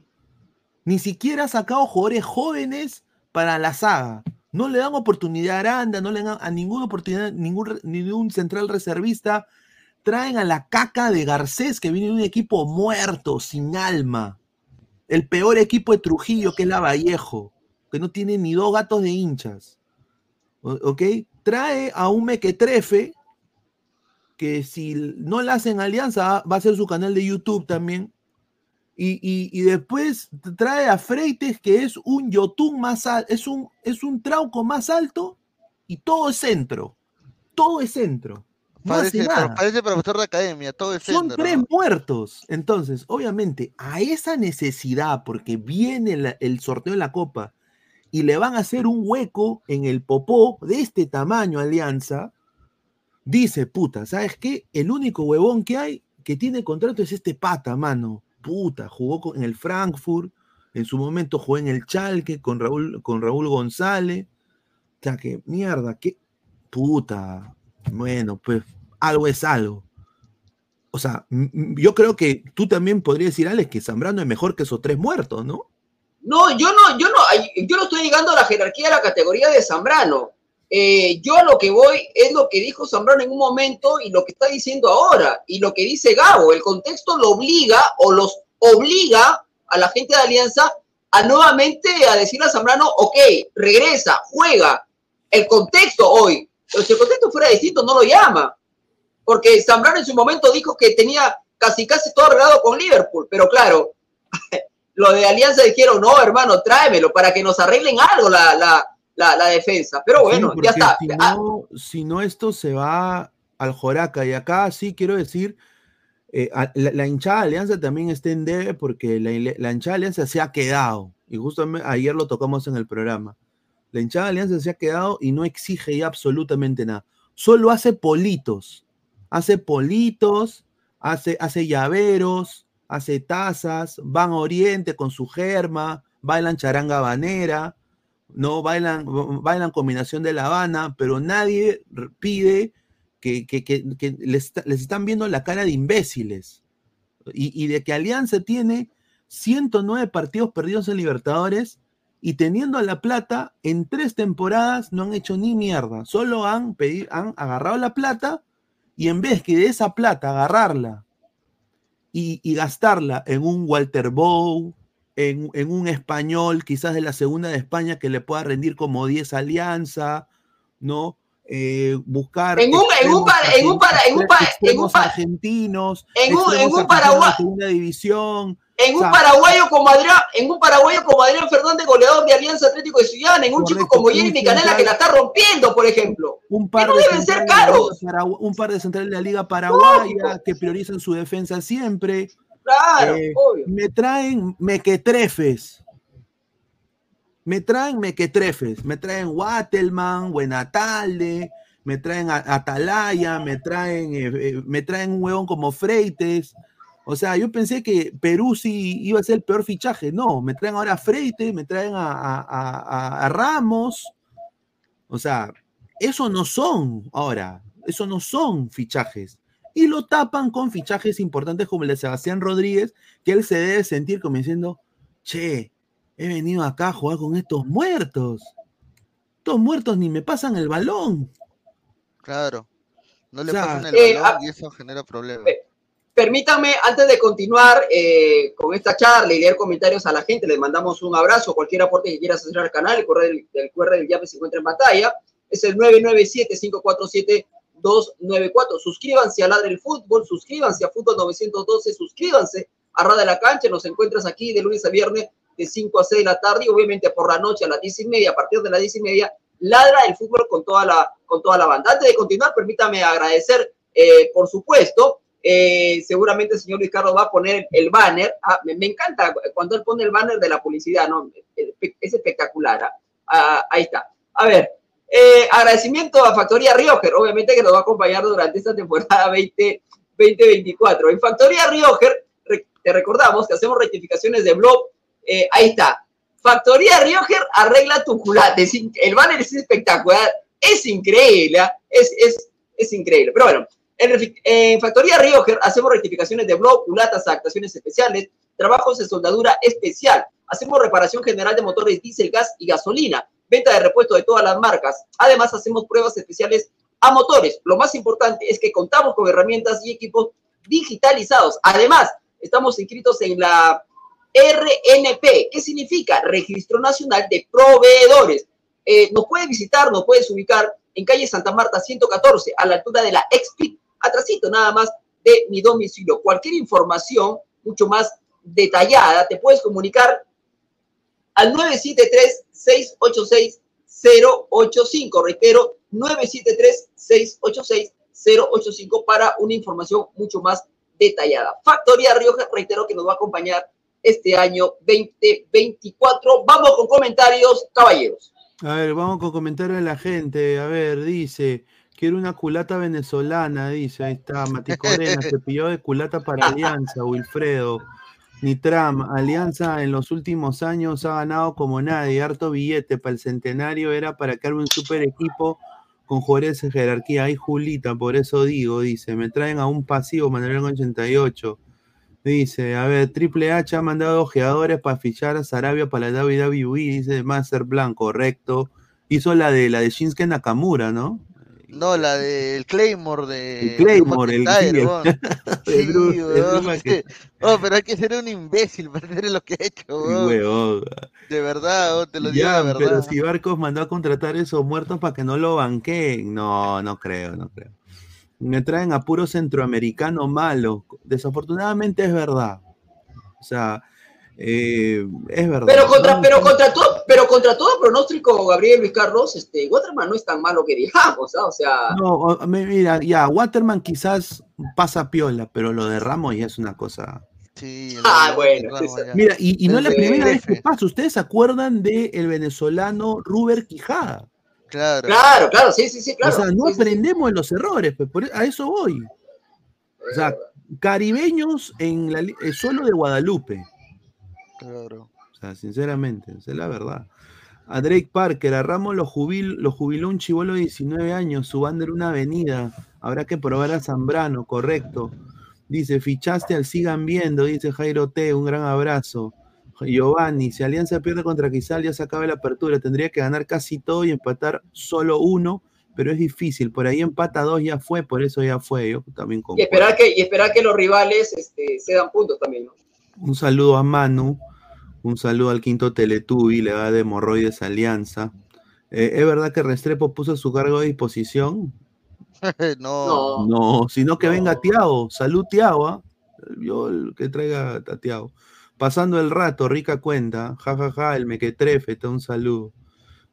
Ni siquiera ha sacado jugadores jóvenes para la saga. No le dan oportunidad a Aranda, no le dan a ninguna oportunidad, ningún, ningún central reservista. Traen a la caca de Garcés, que viene de un equipo muerto, sin alma. El peor equipo de Trujillo, que es la Vallejo, que no tiene ni dos gatos de hinchas. ¿Ok? Trae a un mequetrefe, que si no le hacen alianza, va a ser su canal de YouTube también. Y, y- y después trae a Freites, que es un Yotun más alto, es un, es un trauco más alto, y todo es centro. Todo es centro. No Parece, nada. parece profesor de academia, todo es Son centro, tres ¿no? muertos. Entonces, obviamente, a esa necesidad, porque viene el sorteo de la Copa y le van a hacer un hueco en el popó de este tamaño, Alianza, dice, puta, ¿sabes qué? El único huevón que hay que tiene contrato es este pata, mano. Puta, jugó con- en el Frankfurt, en su momento jugó en el Chalque con Raúl, con Raúl González. O sea, que mierda, qué puta. Bueno, pues algo es algo. O sea, yo creo que tú también podrías decir, Alex, que Zambrano es mejor que esos tres muertos, ¿no? No, yo no, yo no, yo no estoy llegando a la jerarquía de la categoría de Zambrano. Eh, yo lo que voy es lo que dijo Zambrano en un momento y lo que está diciendo ahora y lo que dice Gabo. El contexto lo obliga o los obliga a la gente de Alianza a nuevamente a decirle a Zambrano, ok, regresa, juega. El contexto hoy, pero si el contexto fuera distinto, no lo llama. Porque Zambrano en su momento dijo que tenía casi casi todo arreglado con Liverpool, pero claro, lo de Alianza dijeron, no, hermano, tráemelo para que nos arreglen algo la, la, la, la defensa. Pero bueno, Sí, ya está. Si Ah, no, si no, esto se va al Joraca. Y acá sí quiero decir, eh, la, hinchada de Alianza también está en debe porque la, la hinchada de Alianza se ha quedado. Y justo ayer lo tocamos en el programa. La hinchada de Alianza se ha quedado y no exige ya absolutamente nada. Solo hace politos. Hace politos, hace, hace llaveros, hace tazas, van a Oriente con su germa, bailan charanga banera, no bailan, bailan combinación de La Habana, pero nadie pide que, les, está- les están viendo la cara de imbéciles. Y, de que Alianza tiene 109 partidos perdidos en Libertadores y teniendo la plata, en tres temporadas no han hecho ni mierda. Solo han, pedi- han agarrado la plata y en vez que de esa plata agarrarla y, y gastarla en un Walter Bow, en, en un español quizás de la segunda de España que le pueda rendir como 10 alianza, ¿no? Eh, buscar En un- en un en un para- en un en un argentinos, en un- en un Paraguay- segunda división. En un paraguayo como Adrián, en un paraguayo como Adrián Fernández, goleador de Alianza Atlético de Ciudad, en un chico como Jeremy Canela que la está rompiendo, por ejemplo. un par no de deben ser caros. Un par de centrales de la Liga Paraguaya que priorizan su defensa siempre. Claro, Eh, obvio. me traen mequetrefes. Me traen mequetrefes. Me traen Wattelman, Buenatalde, me traen Atalaya, me traen, eh, eh, me traen un huevón como Freites. O sea, yo pensé que Perú sí iba a ser el peor fichaje. No, me traen ahora a Freites, me traen a, a- a- a- a Ramos. O sea, eso no son ahora, eso no son fichajes. Y lo tapan con fichajes importantes como el de Sebastián Rodríguez, que él se debe sentir como diciendo, che, he venido acá a jugar con estos muertos. Estos muertos ni me pasan el balón. Claro. No le O sea, pasan el eh, balón ah, y eso genera problemas. Permítanme, antes de continuar eh, con esta charla y leer comentarios a la gente, les mandamos un abrazo. Cualquier aporte que quieras hacer al canal, el QR del, el QR del se encuentra en pantalla. Es el 997-547-294. Suscríbanse a Ladre el Fútbol, suscríbanse a Fútbol 912, suscríbanse a Rada de la Cancha. Nos encuentras aquí de lunes a viernes de 5 a 6 de la tarde y obviamente por la noche a las 10 y media, a partir de las 10 y media, ladra el fútbol con toda la, con toda la banda. Antes de continuar, permítame agradecer, eh, por supuesto, eh, seguramente el señor Luis Carlos va a poner el banner. Ah, me, encanta cuando él pone el banner de la publicidad, ¿no? Es espectacular. ¿ah? Ah, ahí está. A ver, eh, agradecimiento a Factoría Rioger, obviamente que nos va a acompañar durante esta temporada 20, 2024. En Factoría Rioger, te recordamos que hacemos rectificaciones de blog. Eh, ahí está. Factoría Rioger arregla tu culate. El banner es espectacular. Es increíble. Es, es, es increíble. Pero bueno, en, en Factoría Rioger hacemos rectificaciones de blog, culatas, adaptaciones especiales, trabajos de soldadura especial. Hacemos reparación general de motores diésel, gas y gasolina. Venta de repuesto de todas las marcas. Además, hacemos pruebas especiales a motores. Lo más importante es que contamos con herramientas y equipos digitalizados. Además, estamos inscritos en la RNP. ¿Qué significa? Registro Nacional de Proveedores. Eh, nos puedes visitar, nos puedes ubicar en calle Santa Marta 114, a la altura de la Expi, atrasito nada más de mi domicilio. Cualquier información mucho más detallada, te puedes comunicar al 973-686-085. Reitero, 973-686-085 para una información mucho más detallada. Factoría Rioja, reitero que nos va a acompañar este año 2024. Vamos con comentarios, caballeros. A ver, vamos con comentarios de la gente. A ver, dice, quiero una culata venezolana, dice, ahí está, Mati Corena, se pidió de culata para Alianza, Wilfredo. Nitram, Alianza en los últimos años ha ganado como nadie, harto billete para el centenario, era para que arme un super equipo con jugadores de jerarquía. Ahí Julita, por eso digo, dice, me traen a un pasivo, Manuel 88. Dice, a ver, Triple H ha mandado ojeadores para fichar a Sarabia para la WWE, dice Master Blanc, correcto. Hizo la de la de Shinsuke Nakamura, ¿no? No, la del Claymore de. El Claymore, el McIntyre, sí, weón. Oh, pero hay que ser un imbécil para hacer lo que ha hecho, weón. De verdad, te lo digo Ya, de verdad. pero si Barcos mandó a contratar esos muertos para que no lo banqueen. No, no creo, no creo. Me traen a puro centroamericano malo. Desafortunadamente es verdad. O sea, eh, es verdad. Pero contra, No, pero contra todo, pero contra todo pronóstico, Gabriel Luis Carlos, este, Waterman no es tan malo que digamos, o sea, No, mira, ya, Waterman quizás pasa piola, pero lo de Ramos ya es una cosa. Sí, Ah, bueno, Ramos. Mira, y, y no es la primera vez que pasa. ¿Ustedes se acuerdan del el venezolano Ruber Quijada? Claro. Claro, claro, sí, sí, sí, claro. o sea, no Sí, sí, sí. aprendemos de los errores, pues, por- a eso voy. O sea, caribeños en la, el suelo de Guadalupe. Claro. O sea, sinceramente, esa es la verdad. A Drake Parker, a Ramos lo, jubil, lo jubiló un chivolo de 19 años, su banda era una avenida. Habrá que probar a Zambrano, correcto. Dice, fichaste al sigan viendo, dice Jairo T, un gran abrazo. Giovanni, si Alianza pierde contra Quizal ya se acaba la apertura, tendría que ganar casi todo y empatar solo uno, pero es difícil, por ahí empata dos ya fue, por eso ya fue, yo también Y esperar que, y esperar que los rivales este, se dan puntos también, ¿no? Un saludo a Manu, un saludo al quinto Teletubi, le da de hemorroides Alianza. Eh, ¿Es verdad que Restrepo puso su cargo a disposición? no. No. No, sino que No. venga Tiago. Salud, Tiago. ¿ah? Yo el que traiga a Tiago. Pasando el rato, rica cuenta. Ja, ja, ja, el mequetrefe, te un saludo.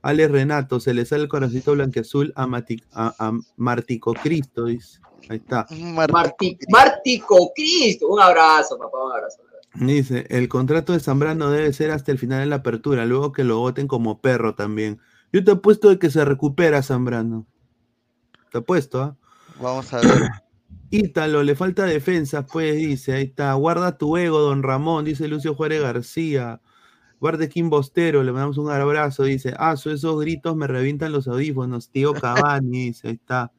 Ale Renato, se le sale el corazoncito blanqueazul a, Mati- a, a Martico Cristo, dice. Ahí está. Marti, Martico Cristo, un abrazo, papá, un abrazo. Dice, el contrato de Zambrano debe ser hasta el final de la apertura, luego que lo voten como perro también. Yo te apuesto de que se recupera Zambrano. Te apuesto, ¿ah? Vamos a ver. Ítalo, le falta defensa, pues, dice, ahí está. Guarda tu ego, don Ramón, dice Lucio Juárez García. Guarde Kim Bostero, le mandamos un abrazo, dice, ah, so- esos gritos me revientan los audífonos, tío Cavani, dice, ahí está.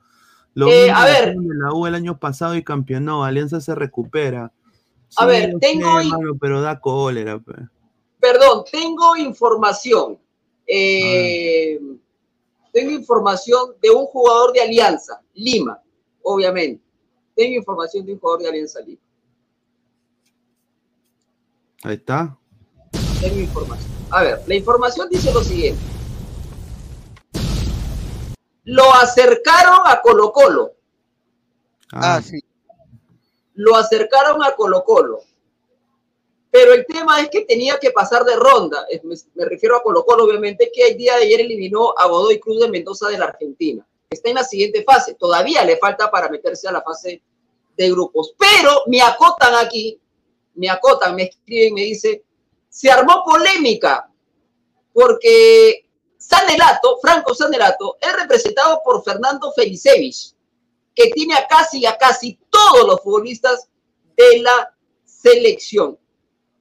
Lo Eh, mismo a ver. la U el año pasado y campeonó, Alianza se recupera. A Sí, ver, tengo sé, pero da cólera. Perdón, tengo información. eh, tengo información de un jugador de Alianza, Lima, obviamente. Tengo información de un jugador de Alianza Lima. Ahí está. Tengo información. A ver, la información dice lo siguiente. Lo acercaron a Colo Colo. Ah, sí. Lo acercaron a Colo Colo. Pero el tema es que tenía que pasar de ronda. Me refiero a Colo Colo, obviamente, que el día de ayer eliminó a Godoy Cruz de Mendoza de la Argentina. Está en la siguiente fase. Todavía le falta para meterse a la fase de grupos. Pero me acotan aquí, me acotan, me escriben, me dice, se armó polémica porque Sanelato, Franco Sanelato, es representado por Fernando Felicevich, que tiene a casi a casi todos los futbolistas de la selección.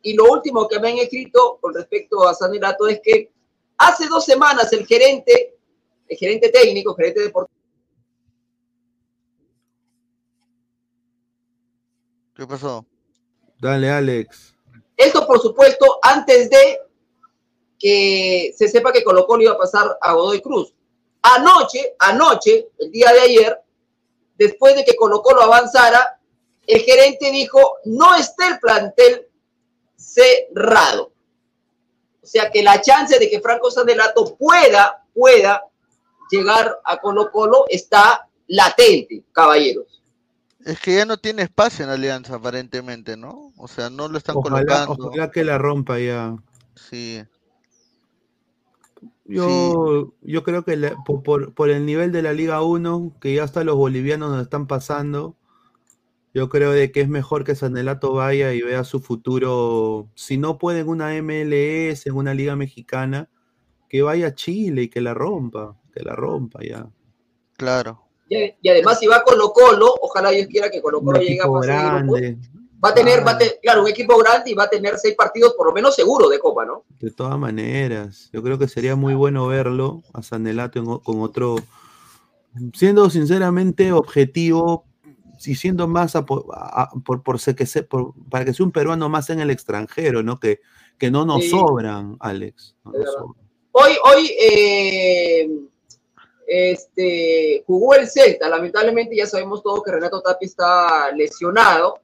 Y lo último que me han escrito con respecto a Sanelato es que hace dos semanas el gerente, el gerente técnico, gerente deportivo, ¿Qué pasó? Dale, Alex. esto por supuesto antes de que se sepa que Colo Colo iba a pasar a Godoy Cruz. Anoche, anoche, el día de ayer, después de que Colo Colo avanzara, el gerente dijo, no está el plantel cerrado. O sea que la chance de que Franco Sandelato pueda, pueda llegar a Colo Colo está latente, caballeros. Es que ya no tiene espacio en Alianza, aparentemente, ¿no? O sea, no lo están Ojalá, colocando. ojalá que la rompa ya. Sí. Yo, yo creo que la- por, por- el nivel de la Liga 1, que ya hasta los bolivianos nos están pasando, yo creo de que es mejor que Sanelato vaya y vea su futuro, si no puede en una MLS, en una liga mexicana, que vaya a Chile y que la rompa, que la rompa ya. Claro. Y, y además si va a Colo Colo, ojalá Dios quiera que Colo Colo llegue a grupos, grande, va a tener, va a Ah. tener, claro, un equipo grande y va a tener seis partidos por lo menos seguro de Copa, ¿no? de todas maneras. Yo creo que sería muy bueno verlo a Sanelato en con otro, siendo sinceramente objetivo y siendo más a- a- por, por, ser que se- por- para que sea un peruano más en el extranjero, ¿no? Que, que no nos Sí. sobran, Alex. no Es nos verdad. sobran. Hoy, hoy eh, este, jugó el Celta. Lamentablemente ya sabemos todos que Renato Tapia está lesionado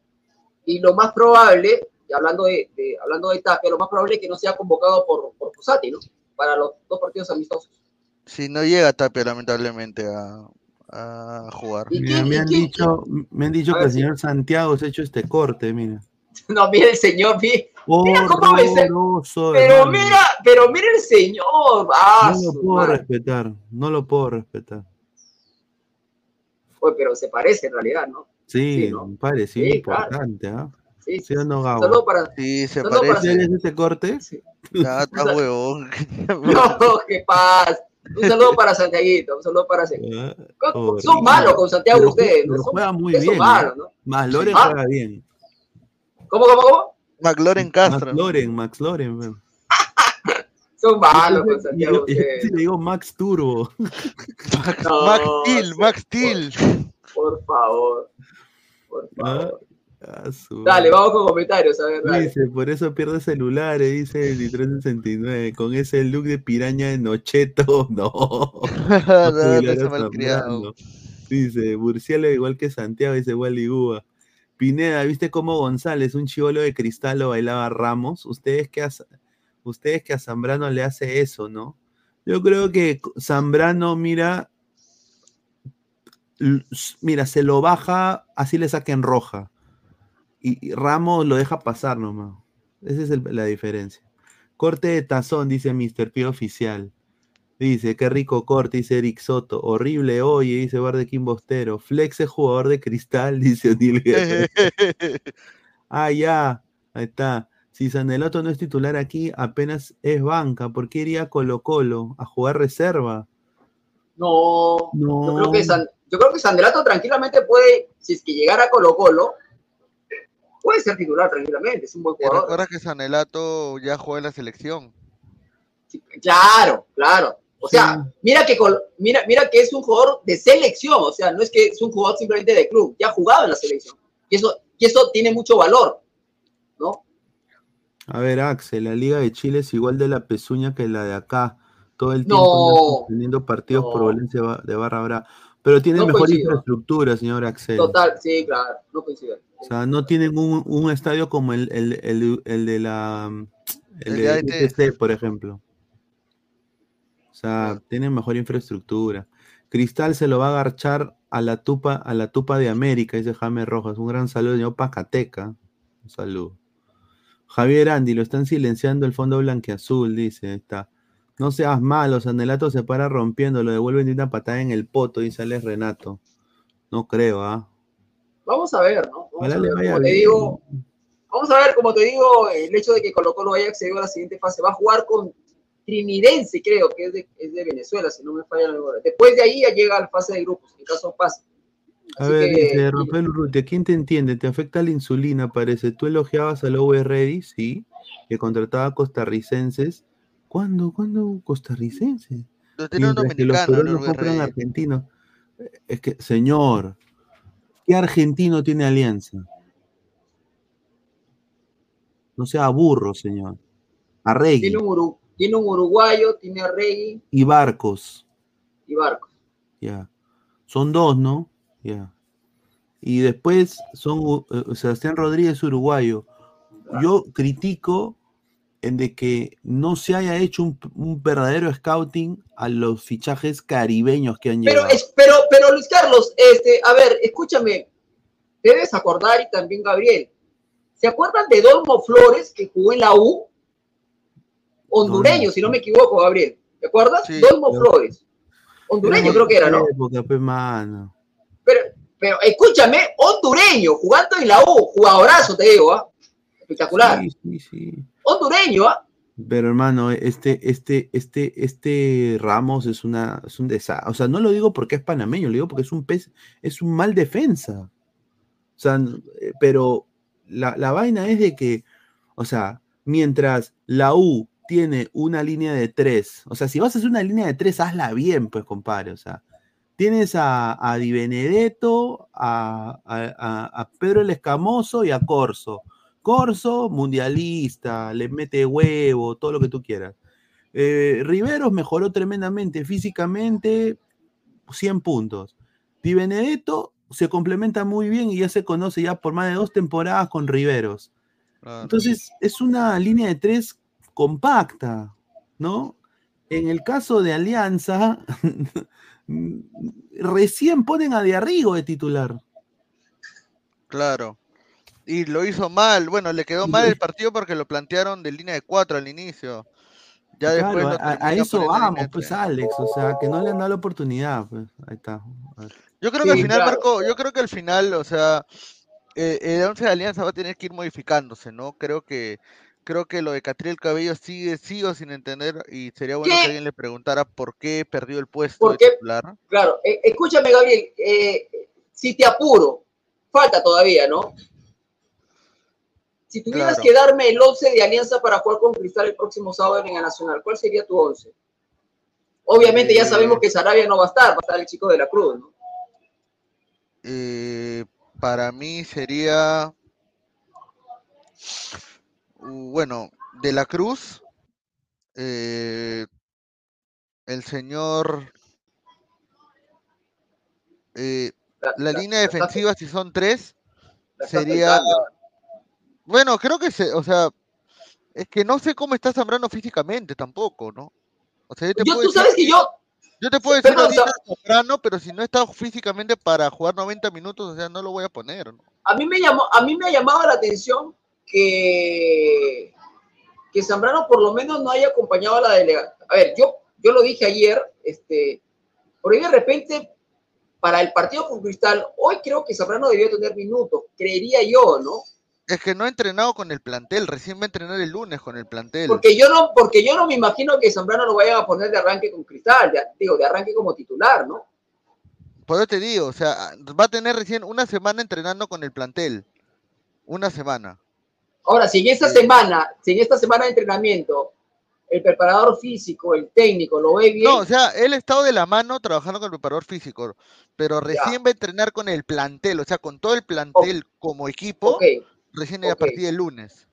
y lo más probable, y hablando de, de- hablando de Tapia, lo más probable es que no sea convocado por, por Fossati, ¿no? Para los dos partidos amistosos. Si no llega Tapia, lamentablemente, a, a jugar. ¿Y Mira, quién- me han quién- dicho, me han dicho A que ver, el sí. señor Santiago se ha hecho este corte, mira. No, mira el señor, mira, Mira cómo me pero hermano. mira, pero mira el señor. Ah, No lo puedo madre. respetar, no lo puedo respetar. Oye, pero se parece en realidad, ¿no? Sí, Sí, ¿no? un parecido Sí, claro. importante, ¿ah? Sí, ¿Sí o no, saludo para. Sí, se para parece. ¿Tienes ese corte? sí. Ya, está huevón. No, qué paz. Un saludo para Santiaguito, un saludo para Santiago. Ah, Son horrible. malos con Santiago Pero ustedes, ¿no? pero Son, juega muy ustedes son bien, malos, ¿no? ¿no? Más Loren Ah. juega bien. ¿Cómo, cómo, cómo? McLaurin Castro. Max Loren, Max Loren. Son malos con Santiago yo- le digo Max Turbo. No, Max sí, Max Steel. Por favor. Por Ah, favor. ah, su- Dale, vamos con comentarios, a ver, dale. Dice, por eso pierde celulares, dice 2369. Con ese look de piraña de Nocheto, no. Zambrano. Dice, Burcielo igual que Santiago, dice Waligúa. Pineda, ¿viste cómo González, un chivolo de cristal, lo bailaba Ramos? Ustedes que a, ustedes que a Zambrano le hace eso, ¿no? Yo creo que Zambrano, mira, mira, se lo baja, así le saquen roja. Y, y Ramos lo deja pasar nomás. Esa es el- la diferencia. Corte de tazón, dice Mr. P oficial. Dice, qué rico corte, dice Eric Soto. Horrible, oye, dice Bardequín Bostero. Flex es jugador de cristal, dice Guerrero. Ah, ya, ahí está. Si Sandeloto no es titular aquí, apenas es banca. ¿Por qué iría a Colo Colo a jugar reserva? No, No. yo creo que San- yo creo que Sandelato tranquilamente puede, si es que llegara a Colo Colo, puede ser titular tranquilamente, es un buen jugador. recuerda que Sanelato ya jugó en la selección. Sí, Claro, claro. O sea, mira que mira, mira que es un jugador de selección, o sea, no es que es un jugador simplemente de club, ya ha jugado en la selección. Y eso, y eso tiene mucho valor, ¿no? A ver, Axel, la Liga de Chile es igual de la pezuña que la de acá. Todo el tiempo No. teniendo partidos por No. ba- de barra brava. Pero tienen No mejor coincido. infraestructura, señor Axel. Total, sí, claro, no coincide. O sea, no tienen un, un estadio como el, el, el- el de la el El de por ejemplo. O sea, tienen mejor infraestructura. Cristal se lo va a agarchar a la tupa, a la tupa de América, dice Jaime Rojas. Un gran saludo, señor Pacateca. Un saludo. Javier Andy, lo están silenciando el fondo blanqueazul, dice. Ahí está. No seas malo, Sanelato se para rompiendo, lo devuelven de una patada en el poto, dice Alex Renato. No creo, ¿ah? Vamos a ver, ¿no? Vamos a ver, como te digo, vamos a ver, como te digo, el hecho de que Colo Colo haya accedido a la siguiente fase, va a jugar con Trinidense, creo que es de, es de Venezuela, si no me falla la memoria. Después de ahí ya llega a la fase de grupos, en caso pase. A Así ver, que- dice Rafael Urrutia, ¿quién te entiende? ¿Te afecta la insulina, parece? ¿Tú elogiabas a Lowe Ready? Sí, que contrataba costarricenses. ¿Cuándo? ¿Cuándo costarricenses? Lo tiene un Mientras que los dominicano, peruanos Luis compran argentinos. Es que, señor, ¿qué argentino tiene alianza? No sea burro, señor. Arregui Tiene un, tiene un uruguayo, tiene a Regui y Barcos. y Barco. Ya. Son dos, ¿no? Ya. Y después son eh, Sebastián Rodríguez uruguayo. Yo critico de que no se haya hecho un, un verdadero scouting a los fichajes caribeños que han Pero, llegado. es, pero, pero Luis Carlos, este, a ver, escúchame, debes acordar y también Gabriel, ¿se acuerdan de Dolmo Flores que jugó en la U? Hondureño, si no me equivoco, Gabriel. ¿Te acuerdas? Sí, Dolmo. Flores. Hondureño creo que era, ¿no? época, pe, mano. Pero, pero escúchame, hondureño, jugando en la U, jugadorazo, te digo, ¿ah? Espectacular. Sí, sí, sí. Hondureño, ¿ah? Pero hermano, este, este, este, este Ramos es una, es un desastre. O sea, no lo digo porque es panameño, lo digo porque es un pez, es un mal defensa. O sea, eh, pero la, la vaina es de que, o sea, mientras la U tiene una línea de tres, o sea, si vas a hacer una línea de tres, hazla bien, pues, compadre. O sea, tienes a, a Di Benedetto, a- a- a Pedro el Escamoso y a Corso. Corso, mundialista, le mete huevo, todo lo que tú quieras. Eh, Riveros mejoró tremendamente físicamente, 100 puntos. Di Benedetto se complementa muy bien y ya se conoce ya por más de dos temporadas con Riveros. Claro. Entonces, es una línea de tres compacta, ¿no? En el caso de Alianza, recién ponen a Diarrigo de titular. Claro. Y lo hizo mal. Bueno, le quedó mal el partido porque lo plantearon de línea de cuatro al inicio. Ya Claro, después lo a- a, eso vamos, pues. Alex, o sea, que no le han dado la oportunidad, pues, ahí está. Yo creo que al final, claro. Marco, yo creo que al final, o sea, eh, el 11 de Alianza va a tener que ir modificándose, ¿no? Creo que creo que lo de Catriel Cabello sigue, sigo sin entender y sería bueno ¿Qué? que alguien le preguntara por qué perdió el puesto ¿Por de qué? titular. Claro, eh, escúchame, Gabriel, eh, si te apuro, falta todavía, ¿no? Si tuvieras Claro. que darme el 11 de Alianza para jugar con Cristal el próximo sábado en el Nacional, ¿cuál sería tu 11? Obviamente ya sabemos que Sarabia no va a estar, va a estar el chico de la Cruz, ¿no? Eh, para mí sería, uh, bueno, de la Cruz, eh, el señor, eh, La, la la- línea la defensiva, si son tres, la sería, pensando. Bueno, creo que se, o sea, es que no sé cómo está Zambrano físicamente tampoco, ¿no? O sea, yo te Yo, puedo tú decir, sabes que yo, yo te puedo decir ahorita Zambrano, pero si no está físicamente para jugar 90 minutos, o sea, no lo voy a poner, ¿no? a mí me llamó, a mí me ha llamado la atención que, que Zambrano por lo menos no haya acompañado a la delegación. A ver, yo, yo lo dije ayer, este, por ahí de repente, para el partido con Cristal, hoy creo que Zambrano debió tener minutos, creería yo, ¿no? Es que no ha entrenado con el plantel, recién va a entrenar el lunes con el plantel. Porque yo no, porque yo no me imagino que Zambrano lo vayan a poner de arranque con Cristal, de- digo, de arranque como titular, ¿no? Por eso te digo, o sea, va a tener recién una semana entrenando con el plantel. Una semana. Ahora, si en esta Sí. semana, si en esta semana de entrenamiento, el preparador físico, el técnico, lo ve bien, No, o sea, él ha estado de la mano trabajando con el preparador físico, pero recién va a entrenar con el plantel, o sea, con todo el plantel como equipo, ok. Recién a partir del lunes.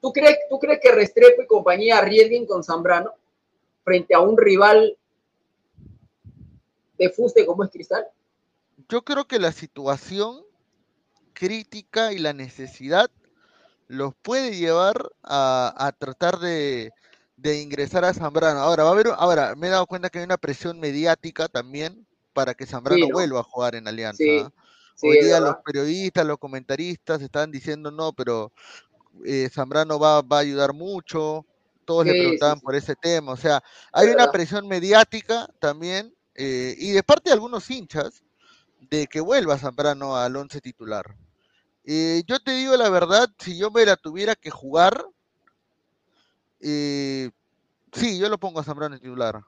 ¿Tú crees, ¿Tú crees que Restrepo y compañía arriesguen con Zambrano frente a un rival de fuste como es Cristal? Yo creo que la situación crítica y la necesidad los puede llevar a, a tratar de, de ingresar a Zambrano. Ahora, va a haber, ahora, me he dado cuenta que hay una presión mediática también para que Zambrano Sí, ¿no? vuelva a jugar en Alianza. Sí, ¿ah? Sí, Hoy día los periodistas, los comentaristas están diciendo no, pero eh, Zambrano va, va a ayudar mucho. Todos le Sí, preguntaban sí. por ese tema. O sea, hay una presión mediática también eh, y de parte de algunos hinchas de que vuelva Zambrano al once titular. Eh, yo te digo la verdad, si yo me la tuviera que jugar, eh, sí, yo lo pongo a Zambrano en titular.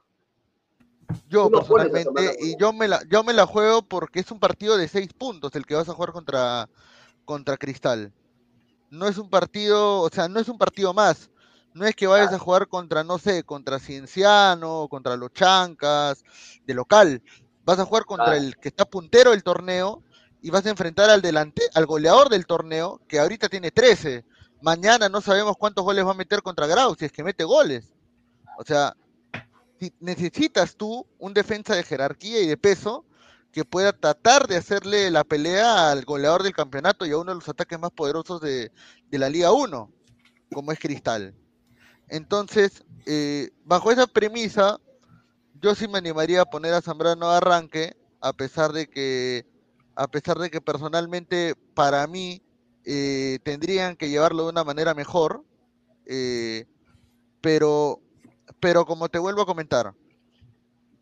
Yo personalmente, y yo me la, yo me la juego porque es un partido de seis puntos el que vas a jugar contra, contra Cristal. No es un partido, o sea, no es un partido más. No es que vayas a jugar contra, no sé, contra Cienciano, contra los Chancas, de local. Vas a jugar contra el que está puntero del torneo y vas a enfrentar al delante, al goleador del torneo, que ahorita tiene 13. Mañana no sabemos cuántos goles va a meter contra Grau, si es que mete goles. O sea, necesitas tú un defensa de jerarquía y de peso que pueda tratar de hacerle la pelea al goleador del campeonato y a uno de los ataques más poderosos de, de la Liga 1, como es Cristal. Entonces, eh, bajo esa premisa, yo sí me animaría a poner a Zambrano de arranque, a pesar de que, a pesar de que personalmente para mí eh, tendrían que llevarlo de una manera mejor, eh, pero, pero como te vuelvo a comentar,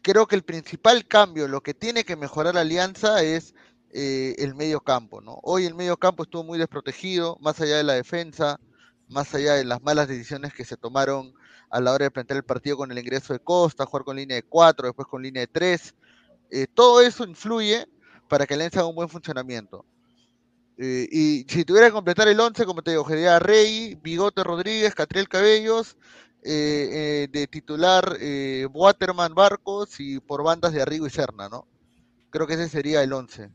creo que el principal cambio, lo que tiene que mejorar la Alianza es eh, el medio campo, ¿no? Hoy el medio campo estuvo muy desprotegido, más allá de la defensa, más allá de las malas decisiones que se tomaron a la hora de plantear el partido con el ingreso de Costa, jugar con línea de 4, después con línea de 3. Eh, todo eso influye para que Alianza haga un buen funcionamiento. Eh, y si tuviera que completar el 11, como te digo, sería Rey, Bigote Rodríguez, Catriel Cabellos, eh, eh, de titular eh, Waterman Barcos y por bandas de Arrigo y Serna, ¿no? Creo que ese sería el 11.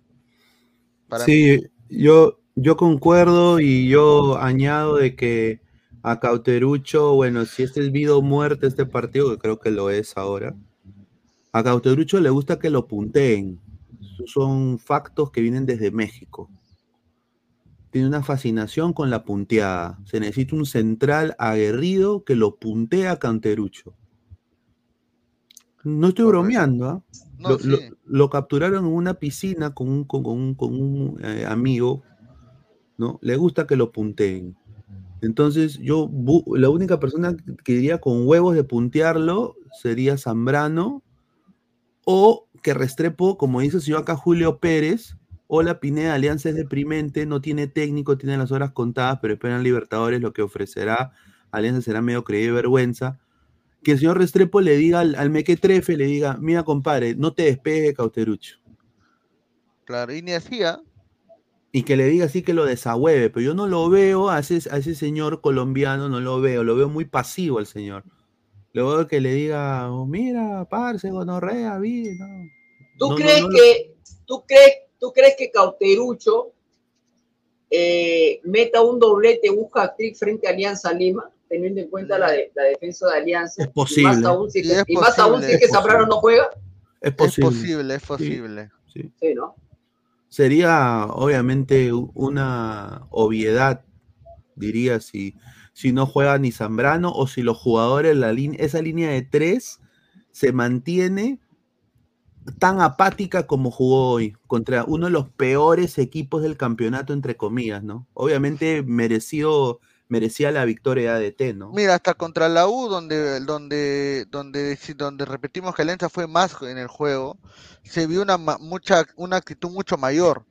Para mí. Sí, yo, yo concuerdo y yo añado de que a Cauterucho, bueno, si es el vida o muerte este partido, que creo que lo es ahora, a Cauterucho le gusta que lo punteen. Son factos que vienen desde México. Tiene una fascinación con la punteada. Se necesita un central aguerrido que lo puntea a Cauterucho. No estoy bromeando, ¿ah? No, lo, sí. lo- lo capturaron en una piscina con un, con, un, con un, eh, amigo, ¿no? Le gusta que lo punteen. Entonces, yo, la única persona que diría con huevos de puntearlo sería Zambrano o que Restrepo, como dice el señor acá Julio Pérez, hola Pineda, Alianza es deprimente, no tiene técnico, tiene las horas contadas, pero esperan Libertadores, lo que ofrecerá Alianza será medio creído y vergüenza. Que el señor Restrepo le diga al, al Mequetrefe, le diga, mira compadre, no te despegue Cauterucho. Claro, y ni hacía. Y que le diga así que lo desahueve, pero yo no lo veo a ese, a ese señor colombiano, no lo veo, lo veo muy pasivo al señor. Luego que le diga, oh, mira, parce, gonorrea, vi, no. ¿Tú No, crees no que, tú crees, tú crees que Cauterucho eh, meta un doblete, un hat-trick frente a Alianza Lima, teniendo en cuenta la, de- la defensa de Alianza? Es posible. Y más aún si, es Sí, que- es y más aún posible, si es que es Zambrano posible. no juega. Es Es posible. posible, es posible. sí. Sí, ¿no? Sería obviamente una obviedad, diría, si, si no juega ni Zambrano o si los jugadores, la esa línea de tres se mantiene tan apática como jugó hoy, contra uno de los peores equipos del campeonato, entre comillas, ¿no? Obviamente mereció, merecía la victoria de ADT, ¿no? Mira, hasta contra la U, donde, donde, donde, donde repetimos que Alianza fue más en el juego, se vio una, mucha, una actitud mucho mayor,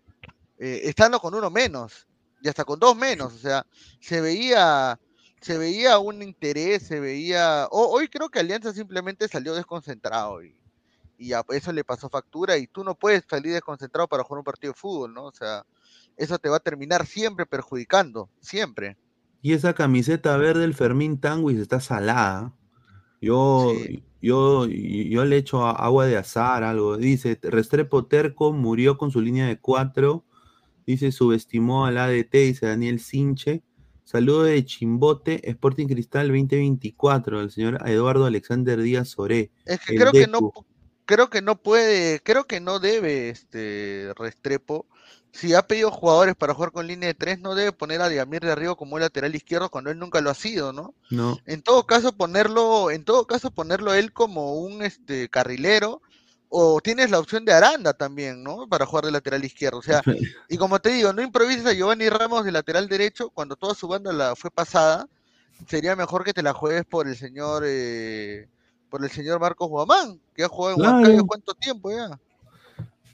eh, estando con uno menos, y hasta con dos menos, o sea, se veía, se veía un interés, se veía, ho- hoy creo que Alianza simplemente salió desconcentrado y, y a eso le pasó factura, y tú no puedes salir desconcentrado para jugar un partido de fútbol, ¿no? O sea, eso te va a terminar siempre perjudicando, siempre. Y esa camiseta verde del Fermín Tanguis está salada. Yo, Sí. yo, yo le echo agua de azar, algo. Dice, Restrepo Terco murió con su línea de cuatro. Dice, subestimó al ADT, dice Daniel Sinche. Saludo de Chimbote, Sporting Cristal 2024, el señor Eduardo Alexander Díaz Soré. Es que creo que no, creo que no puede, creo que no debe este Restrepo. Si ha pedido jugadores para jugar con línea de tres, no debe poner a Diamir de arriba como lateral izquierdo cuando él nunca lo ha sido, ¿no? No, En todo caso ponerlo, en todo caso ponerlo él como un este carrilero, o tienes la opción de Aranda también, ¿no? Para jugar de lateral izquierdo. O sea, y como te digo, no improvises a Giovanni Ramos de lateral derecho cuando toda su banda la fue pasada. Sería mejor que te la juegues por el señor eh, por el señor Marcos Guamán, que ha jugado en Claro. Huancayo cuánto tiempo ya.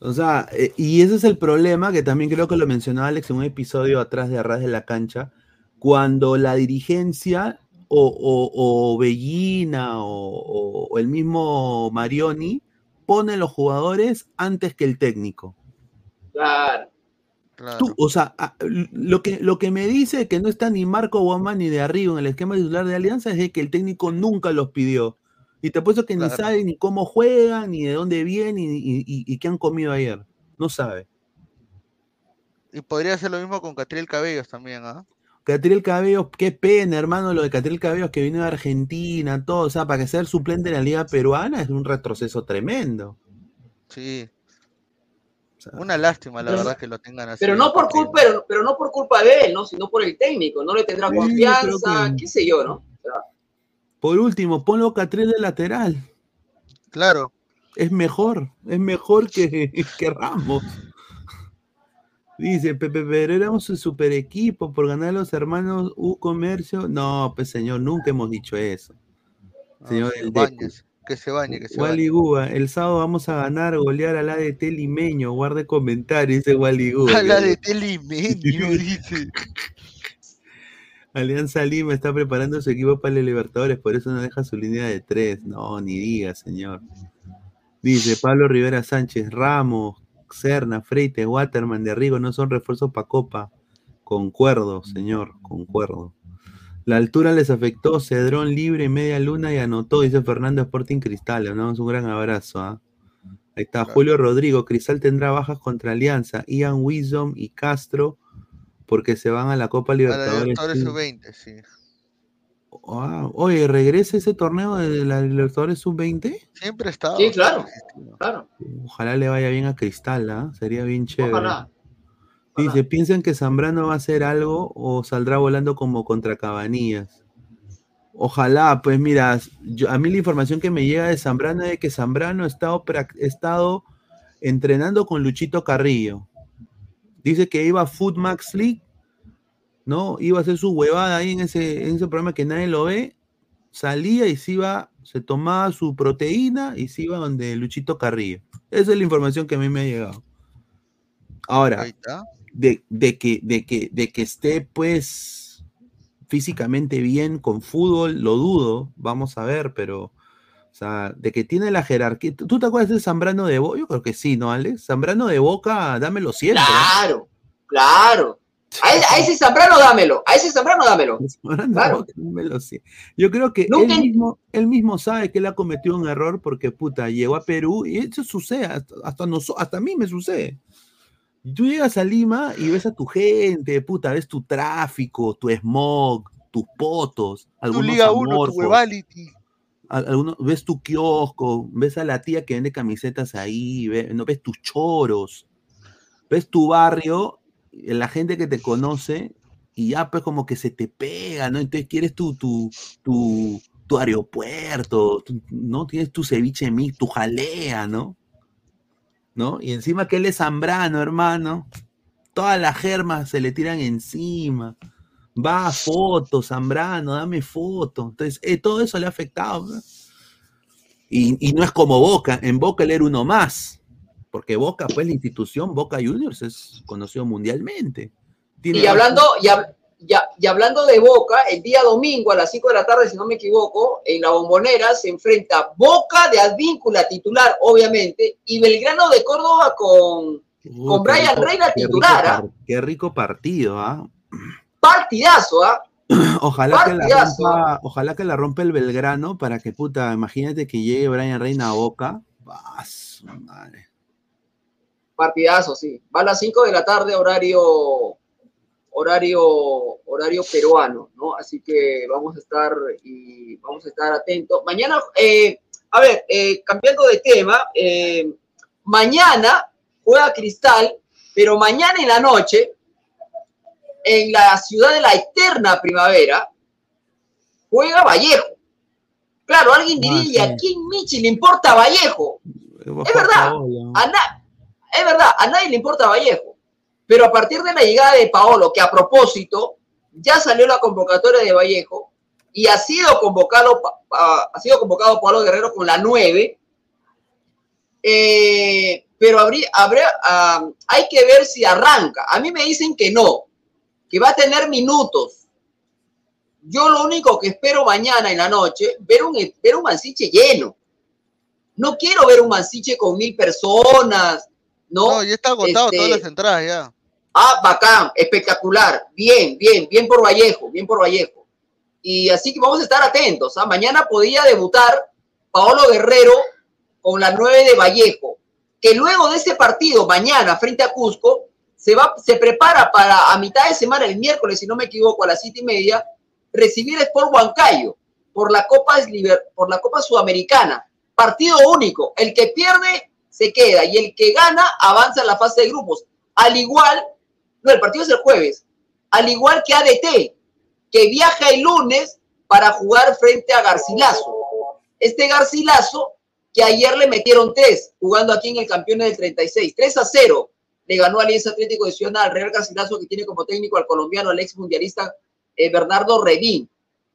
O sea, eh, y ese es el problema que también creo que lo mencionó Alex en un episodio atrás de Arras de la Cancha, cuando la dirigencia o, o, o Bellina o, o- o el mismo Marioni pone los jugadores antes que el técnico. Claro. Claro. Tú, o sea, lo que, lo que me dice que no está ni Marco Guamán ni de arriba en el esquema titular de Alianza es de que el técnico nunca los pidió. Y te apuesto que ni sabe ni cómo juegan, ni de dónde vienen, y, y- y- y qué han comido ayer. No sabe. Y podría hacer lo mismo con Catriel Cabellos también, ¿ah? Catriel Cabellos, qué pena, hermano, lo de Catriel Cabellos que vino de Argentina, todo, o sea, para que sea el suplente de la liga peruana es un retroceso tremendo. Sí. O sea, Una lástima, la Pero- verdad, que lo tengan así. Pero no por culpa, pero, pero no por culpa de él, ¿no? Sino por el técnico. No le tendrá Sí, confianza, que- qué sé yo, ¿no? O sea, por último, ponlo Catriel de lateral. Claro. Es mejor, es mejor que, que Ramos. Dice, Pepe, pero éramos un super equipo por ganar a los hermanos U Comercio. No, pues señor, nunca hemos dicho eso. no, Señor sí, El Deku. Bañez, que se bañe, que se Wally bañe. Guba, el sábado vamos a ganar, golear al ADT limeño. Guarde comentarios, dice Wally Guba. A la de Telimenio, dice. Alianza Lima está preparando su equipo para los Libertadores, por eso no deja su línea de tres. No, ni diga, señor. Dice Pablo Rivera Sánchez, Ramos, Cerna, Freite, Waterman, de Arrigo no son refuerzos para Copa. Concuerdo, señor, concuerdo. La altura les afectó, Cedrón libre, media luna y anotó, dice Fernando Sporting Cristal. Le mandamos un gran abrazo. ¿ah? Ahí está, Claro. Julio Rodrigo. Cristal tendrá bajas contra Alianza. Ian Wisdom y Castro, porque se van a la Copa A la Libertadores. Libertadores sí. Sub-20, sí. Wow. Oye, ¿regresa ese torneo de la Libertadores Sub-20? Siempre está. Sí, claro. claro. Ojalá le vaya bien a Cristal, ¿ah? Sería bien chévere. Ojalá. Dice, ¿piensan que Zambrano va a hacer algo o saldrá volando como contra Cabanillas? Ojalá, pues mira, yo- a mí la información que me llega de Zambrano es de que Zambrano ha estado, prac- ha estado entrenando con Luchito Carrillo. Dice que iba a Food Max League, ¿no? Iba a hacer su huevada ahí en ese, en ese programa que nadie lo ve. Salía y se iba se tomaba su proteína y se iba donde Luchito Carrillo. Esa es la información que a mí me ha llegado. Ahora, de, de que, de, que, de que esté pues físicamente bien con fútbol, lo dudo, vamos a ver, pero, sea, de que tiene la jerarquía. ¿Tú tú te acuerdas de Zambrano de Boca? Yo creo que sí, ¿no, Alex? Zambrano de Boca, dámelo siempre. ¿eh? Claro, claro. A, a ese Zambrano dámelo, a ese Zambrano dámelo. Zambrano de Claro. Boca, dámelo. Yo creo que él Nunca mismo, él mismo sabe que él ha cometido un error porque, puta, llegó a Perú y eso sucede, hasta, hasta, hasta a mí me sucede. Tú llegas a Lima y ves a tu gente, puta, ves tu tráfico, tu smog, tus potos, Tu algunos Liga 1, tu algunos- ves tu kiosco, ves a la tía que vende camisetas ahí, ve- no, ves tus choros, ves tu barrio, la gente que te conoce y ya pues como que se te pega, ¿no? Entonces quieres tu, tu, tu, tu aeropuerto, ¿no? Tienes tu ceviche mix, tu jalea, ¿no? ¿No? Y encima que él es zambrano, hermano. Todas las germas se le tiran encima. Va a fotos, Zambrano, dame foto. Entonces, eh, todo eso le ha afectado. ¿no? Y, y no es como Boca. En Boca él era uno más. Porque Boca, pues la institución Boca Juniors es conocido mundialmente. Tiene Y hablando, y, hab- ya- y hablando de Boca, el día domingo a las 5 de la tarde, si no me equivoco, en la bombonera se enfrenta Boca de Advíncula titular, obviamente, y Belgrano de Córdoba con Uy, con qué Brian rico- Reina qué rico titular, ¿ah? Qué rico partido, ¿ah? Partidazo, ¿ah? Ojalá que, la Partidazo. rompa, ojalá que la rompa el Belgrano para que, puta, imagínate que llegue Brian Reina a Boca. Ah, su madre. Partidazo, sí. Va a las 5 de la tarde, horario, horario, horario peruano, ¿no? Así que vamos a estar y vamos a estar atentos. Mañana, eh, a ver, eh, cambiando de tema, eh, mañana juega Cristal, pero mañana en la noche, en la ciudad de la eterna primavera, juega Vallejo. Claro, alguien diría, ¿y a quién Michi le importa Vallejo? Es verdad, a es verdad, a nadie le importa Vallejo. Pero a partir de la llegada de Paolo, que a propósito ya salió la convocatoria de Vallejo y ha sido convocado, ha sido convocado Paolo Guerrero con la 9, eh, pero habría, habrá, ah, hay que ver si arranca. A mí me dicen que no, que va a tener minutos. Yo lo único que espero mañana en la noche, ver un, ver un Mansiche lleno. No quiero ver un Mansiche con mil personas, ¿no? No, ya está agotado Este, todas las entradas ya. Ah, bacán, espectacular. Bien, bien, bien por Vallejo, bien por Vallejo. Y así que vamos a estar atentos. ¿ah? Mañana podía debutar Paolo Guerrero con la 9 de Vallejo, que luego de ese partido, mañana, frente a Cusco, se, va, se prepara para a mitad de semana, el miércoles, si no me equivoco, a las siete y media, recibir Sport Huancayo por la Copa, por la Copa Sudamericana. Partido único. El que pierde se queda y el que gana avanza en la fase de grupos. Al igual, no, el partido es el jueves, al igual que ADT, que viaja el lunes para jugar frente a Garcilaso. Este Garcilaso, que ayer le metieron tres, jugando aquí en el campeón del 36, 3 a 0, le ganó Alianza Atlético de Ciudad al Real Garcilaso, que tiene como técnico al colombiano, al ex mundialista eh, Bernardo Redín.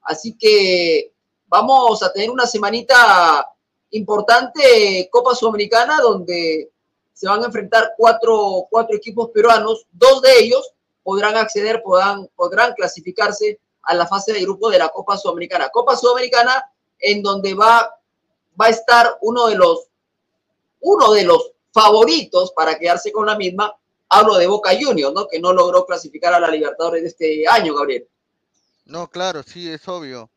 Así que vamos a tener una semanita importante Copa Sudamericana donde se van a enfrentar cuatro, cuatro equipos peruanos, dos de ellos podrán acceder, podrán, podrán clasificarse a la fase de grupo de la Copa Sudamericana. Copa Sudamericana en donde va, va a estar uno de los uno de los favoritos para quedarse con la misma, hablo de Boca Juniors, ¿no? Que no logró clasificar a la Libertadores de este año, Gabriel. No, claro, sí, es obvio.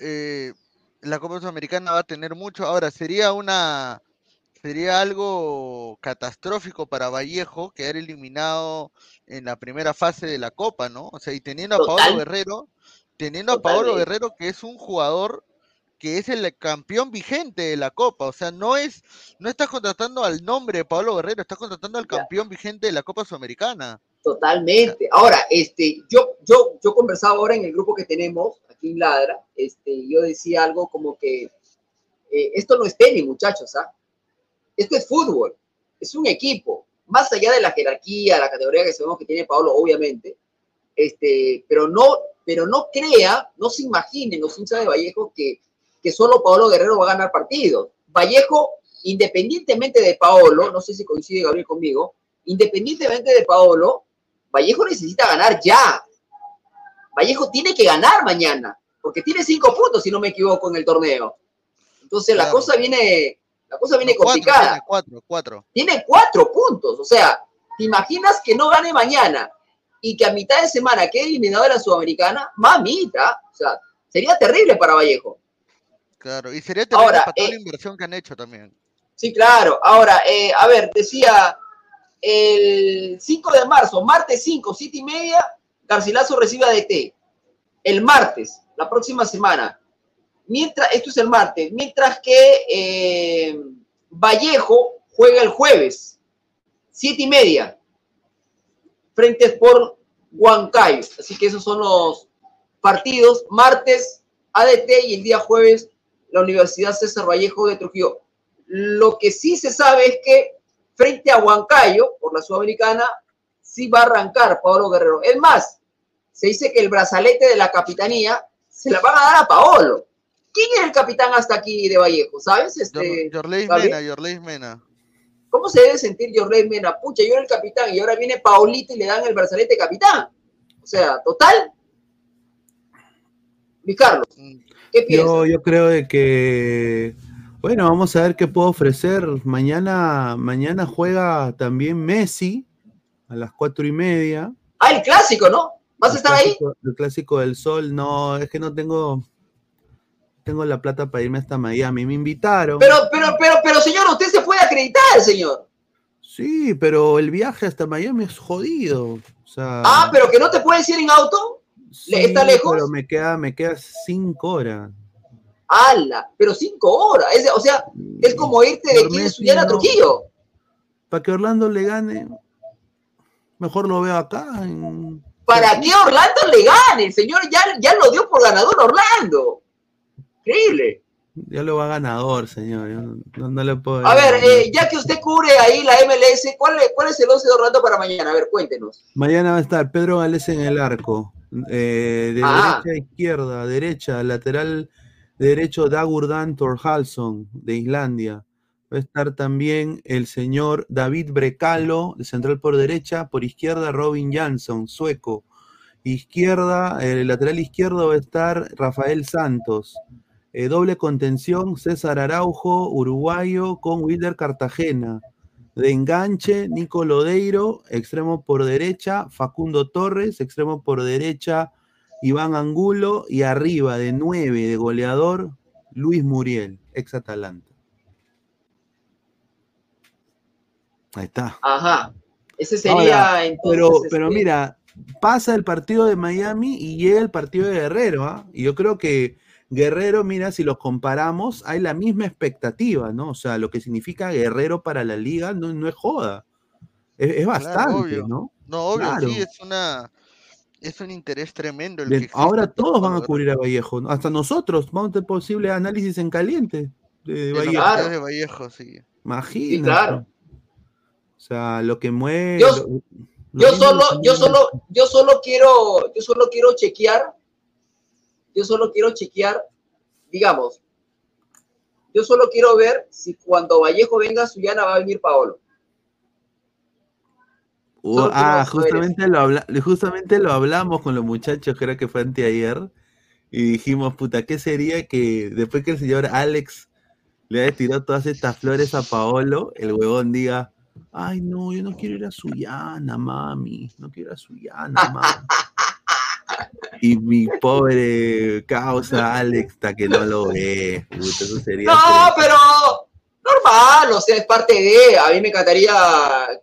Eh, la Copa Sudamericana va a tener mucho. Ahora, sería una, sería algo catastrófico para Vallejo quedar eliminado en la primera fase de la Copa, ¿no? O sea, y teniendo a Paolo. Guerrero, teniendo a Paolo. Guerrero, que es un jugador que es el campeón vigente de la Copa. O sea, no es, no estás contratando al nombre de Paolo Guerrero, estás contratando al campeón vigente de la Copa Sudamericana. Totalmente. Ahora, este, yo, yo, yo conversaba ahora en el grupo que tenemos aquí en Ladra, este, y yo decía algo como que eh, esto no es tenis, muchachos, ¿ah? Esto es fútbol, es un equipo, más allá de la jerarquía, la categoría que sabemos que tiene Pablo, obviamente, este, pero no, pero no crea, no se imaginen los hinchas de Vallejo que que solo Paolo Guerrero va a ganar partidos. Vallejo, independientemente de Paolo, no sé si coincide Gabriel conmigo, independientemente de Paolo, Vallejo necesita ganar ya. Vallejo tiene que ganar mañana, porque tiene cinco puntos, si no me equivoco, en el torneo. Entonces la cosa viene, la cosa viene Cuatro, complicada. tiene cuatro, cuatro. Tiene cuatro puntos. O sea, ¿te imaginas que no gane mañana y que a mitad de semana quede eliminado de la Sudamericana? Mamita. O sea, sería terrible para Vallejo. Claro, y sería terrible Ahora, para toda eh, la inversión que han hecho también. Sí, claro. Ahora, eh, a ver, decía el 5 de marzo, martes 5, 7 y media, Garcilaso recibe a DT. El martes, la próxima semana. Mientras, esto es el martes, mientras que eh, Vallejo juega el jueves, 7 y media, frente por Huancayo. Así que esos son los partidos. Martes, ADT y el día jueves, la Universidad César Vallejo de Trujillo. Lo que sí se sabe es que frente a Huancayo, por la Sudamericana, sí va a arrancar Paolo Guerrero. Es más, se dice que el brazalete de la capitanía se la van a dar a Paolo. ¿Quién es el capitán hasta aquí de Vallejo? ¿Sabes? Este, Yor- Yorleis? Mena, Yorleis Mena. ¿Cómo se debe sentir Jorge Mena? Pucha, yo era el capitán y ahora viene Paulito y le dan el brazalete capitán. O sea, total. Luis Carlos, Mm, ¿qué piensas? Yo, yo creo de que, bueno, vamos a ver qué puedo ofrecer. Mañana, mañana juega también Messi a las cuatro y media. Ah, el clásico, ¿no? ¿Vas a estar ahí? El clásico del sol, no, es que no tengo, tengo la plata para irme hasta Miami. Me invitaron. Pero, pero, pero, pero, señor, usted se puede acreditar, señor. Sí, pero el viaje hasta Miami es jodido. O sea, Ah, pero que no te puedes ir en auto. Sí, ¿está lejos? Pero me queda, me queda cinco horas. ¡Hala! Pero cinco horas. Es o sea, es como irte de aquí de a. Trujillo. Para que Orlando le gane, mejor lo veo acá. en- ¿Para qué Orlando le gane? El señor ya, ya lo dio por ganador Orlando. Increíble. Ya lo va ganador, señor. no, no- le puedo. A ver, eh, ya que usted cubre ahí la MLS, ¿cuál es, ¿cuál es el 11 de Orlando para mañana? A ver, cuéntenos. Mañana va a estar Pedro Gales en el arco. Eh, de Ah. derecha a izquierda, derecha, lateral derecho Dagurdan Thorhalsson de Islandia. Va a estar también el señor David Brecalo, de central por derecha, por izquierda Robin Jansson, sueco. Izquierda, el lateral izquierdo va a estar Rafael Santos. Eh, doble contención, César Araujo, uruguayo, con Wilder Cartagena. De enganche, Nico Lodeiro, extremo por derecha, Facundo Torres, extremo por derecha, Iván Angulo, y arriba de nueve de goleador, Luis Muriel, ex Atalanta. Ahí está. Ajá. Ese sería Ahora, entonces. Pero, este, pero mira, pasa el partido de Miami y llega el partido de Guerrero, ¿ah? Y yo creo que Guerrero, mira, si los comparamos, hay la misma expectativa, ¿no? O sea, lo que significa Guerrero para la liga no, no es joda. Es, es bastante, obvio. ¿no? No, obvio, Claro. sí, es una es un interés tremendo el que ahora todos van a cubrir a Vallejo, ¿no? hasta nosotros vamos a tener posible análisis en caliente de, Vallejo. partidos de Vallejo, sí. Imagínate. claro. O sea, lo que mueve. Yo- lo- lo Yo mismo solo, yo solo, yo solo quiero, yo solo quiero chequear, yo solo quiero chequear, digamos, yo solo quiero ver si cuando Vallejo venga a Sullana va a venir Paolo. Uh, ah, justamente lo, habla- justamente lo hablamos con los muchachos, creo que fue anteayer, y dijimos, puta, ¿qué sería que después que el señor Alex le haya tirado todas estas flores a Paolo, el huevón diga, ay, no, yo no quiero ir a Sullana, mami, no quiero ir a Sullana, mami. Y mi pobre causa Alex, que no lo ve, eso sería... No, pero normal, o sea, es parte de, a mí me encantaría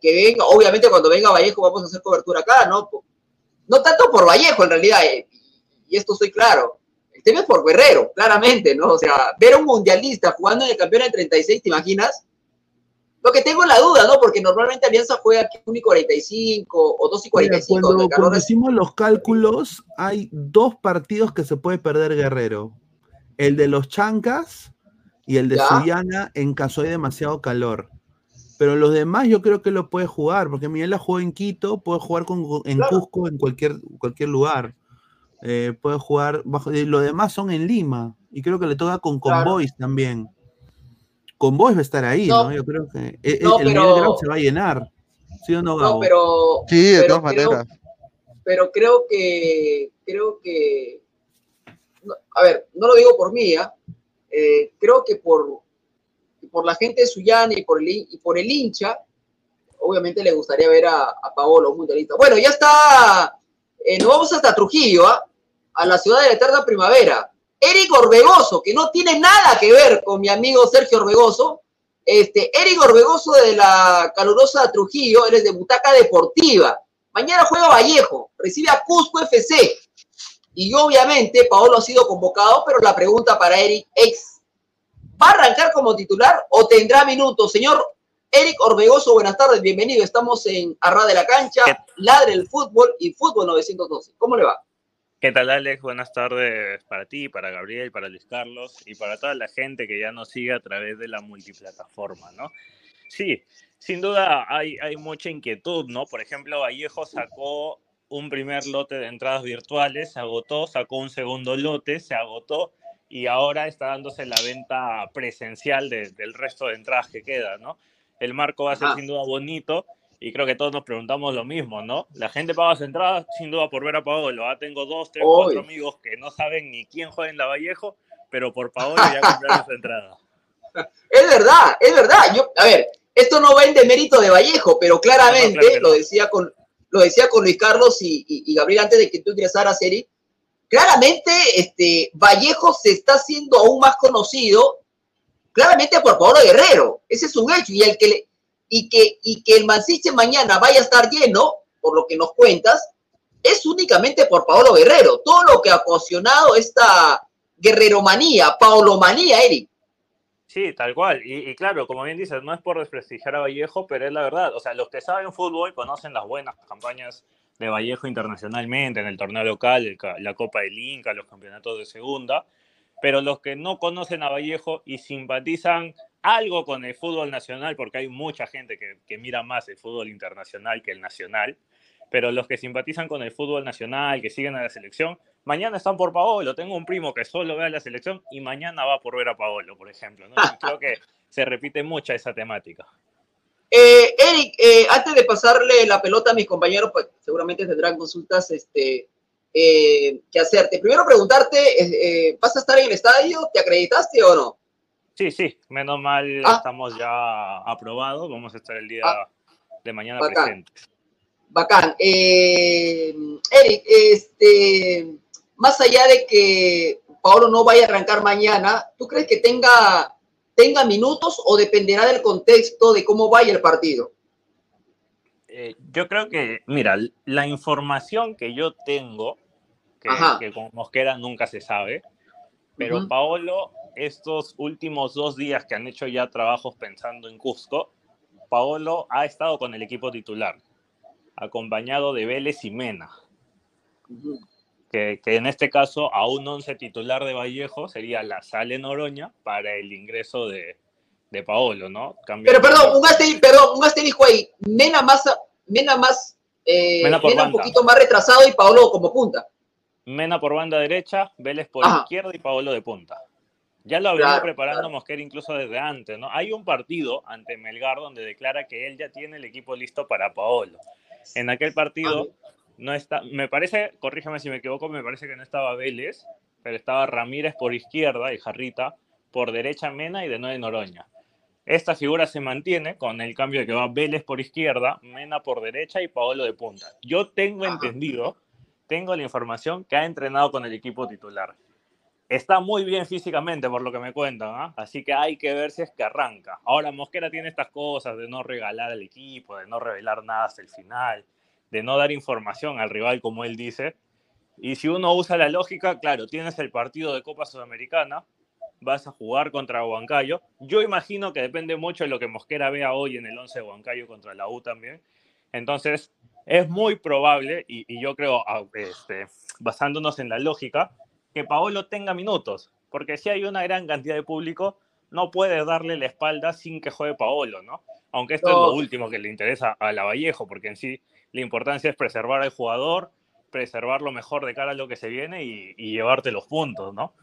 que venga, obviamente cuando venga Vallejo vamos a hacer cobertura acá, ¿no? No tanto por Vallejo en realidad, eh, y esto soy claro, el tema es por Guerrero, claramente, ¿no? O sea, ver a un mundialista jugando en el campeón de 36, ¿te imaginas? Lo que tengo la duda, ¿no? Porque normalmente Alianza juega aquí 1 y 45 o 2 y Mira, 45. cuando, donde Carlos cuando hicimos los cálculos, hay dos partidos que se puede perder Guerrero. El de los Chancas y el de Ya. Sullana en caso hay demasiado calor. Pero los demás yo creo que lo puede jugar, porque Miguel la jugó en Quito, puede jugar con, en Claro. Cusco, en cualquier, cualquier lugar. eh, puede jugar bajo. y Lo demás son en Lima. Y creo que le toca con Claro. Convoys también. Convoys va a estar ahí, No, ¿no? Yo creo que eh, no, el pero- Miguel Grau se va a llenar. ¿Sí o no, Gabo? No, pero. Sí, de pero todas creo- maneras. pero creo que, creo que, no, a ver, no lo digo por mí, ¿ah? Eh, creo que por, por la gente de Sullana y por el, y por el hincha, obviamente le gustaría ver a, a Paolo Mundialista. Bueno, ya está, eh, nos vamos hasta Trujillo, ¿ah? a la ciudad de la eterna primavera. Eric Orbegoso, que no tiene nada que ver con mi amigo Sergio Orbegoso, este, Eric Orbegoso de la calurosa Trujillo, él es de Butaca Deportiva. Mañana juega Vallejo, recibe a Cusco FC. Y obviamente Paolo ha sido convocado, pero la pregunta para Eric es, ¿va a arrancar como titular o tendrá minutos? Señor Eric Orbegoso, buenas tardes, bienvenido. Estamos en Arra de la Cancha. Ladre el Fútbol y Fútbol 912. ¿Cómo le va? ¿Qué tal, Alex? Buenas tardes para ti, para Gabriel, para Luis Carlos y para toda la gente que ya nos sigue a través de la multiplataforma, ¿no? Sí, sin duda hay, hay mucha inquietud, ¿no? Por ejemplo, Vallejo sacó un primer lote de entradas virtuales, se agotó, sacó un segundo lote, se agotó y ahora está dándose la venta presencial de- del resto de entradas que queda, ¿no? El marco va a ser Ajá. sin duda bonito y creo que todos nos preguntamos lo mismo, ¿no? La gente paga su entrada sin duda por ver a Paolo. Ah, tengo dos, tres, Oy. cuatro amigos que no saben ni quién juega en la Vallejo, pero por Paolo ya compraron su entrada. Es verdad, es verdad. Yo, a ver, esto no va en demérito de Vallejo, pero claramente, No, no, claro que no. lo, decía con, lo decía con Luis Carlos y, y- y Gabriel antes de que tú ingresaras, Eric, claramente este, Vallejo se está haciendo aún más conocido, claramente por Paolo Guerrero. Ese es un hecho. Y, el que le- y, que, y que el Mansiche mañana vaya a estar lleno, por lo que nos cuentas, es únicamente por Paolo Guerrero. Todo lo que ha ocasionado esta guerreromanía, paolomanía, Eric. Sí, tal cual. Y, claro, como bien dices, no es por desprestigiar a Vallejo, pero es la verdad. O sea, los que saben fútbol conocen las buenas campañas de Vallejo internacionalmente, en el torneo local, la Copa del Inca, los campeonatos de segunda. Pero los que no conocen a Vallejo y simpatizan algo con el fútbol nacional, porque hay mucha gente que, que mira más el fútbol internacional que el nacional, pero los que simpatizan con el fútbol nacional, que siguen a la selección, mañana están por Paolo. Tengo un primo que solo ve a la selección y mañana va por ver a Paolo, por ejemplo. creo que se repite mucha esa temática. Eh, Eric, eh, antes de pasarle la pelota a mis compañeros, pues seguramente tendrán consultas este, eh, que hacerte. Primero preguntarte, ¿vas a estar en el estadio? ¿Te acreditaste o no? Sí, sí, menos mal Ah. estamos ya aprobados. Vamos a estar el día Ah. de mañana Bacán. presentes. Bacán. Eh, Eric, este, más allá de que Paolo no vaya a arrancar mañana, ¿tú crees que tenga, tenga minutos o dependerá del contexto de cómo vaya el partido? Eh, yo creo que, mira, la información que yo tengo, que, que con Mosquera nunca se sabe, pero. Paolo, estos últimos dos días que han hecho ya trabajos pensando en Cusco, Paolo ha estado con el equipo titular, acompañado de Vélez y Mena, que, que en este caso a un once titular de Vallejo sería la Sale Noroña para el ingreso de, de Paolo, ¿no? Cambiando- Pero perdón, un asterisco, perdón, un asterisco ahí. Mena más, Mena más, eh, Mena un poquito más retrasado y Paolo como punta. Mena por banda derecha, Vélez por Ajá. izquierda y Paolo de punta. Ya lo había Claro, preparando claro. Mosquera incluso desde antes, ¿no? Hay un partido ante Melgar donde declara que él ya tiene el equipo listo para Paolo. En aquel partido no está, me parece, corrígeme si me equivoco, me parece que no estaba Vélez, pero estaba Ramírez por izquierda y Jarrita por derecha Mena y de nueve Noroña. Esta figura se mantiene con el cambio de que va Vélez por izquierda, Mena por derecha y Paolo de punta. Yo tengo Ajá. entendido, tengo la información que ha entrenado con el equipo titular. Está muy bien físicamente por lo que me cuentan, ¿ah? así que hay que ver si es que arranca. Ahora Mosquera tiene estas cosas de no regalar al equipo, de no revelar nada hasta el final, de no dar información al rival como él dice. Y si uno usa la lógica, claro, tienes el partido de Copa Sudamericana, vas a jugar contra Huancayo. Yo imagino que depende mucho de lo que Mosquera vea hoy en el 11 de Huancayo contra la U también. Entonces, es muy probable, y, y yo creo, ah, este, basándonos en la lógica, que Paolo tenga minutos, porque si hay una gran cantidad de público, no puedes darle la espalda sin que juegue Paolo, ¿no? Aunque esto es lo último que le interesa a la Vallejo, porque en sí la importancia es preservar al jugador preservar lo mejor de cara a lo que se viene y, y llevarte los puntos, ¿no?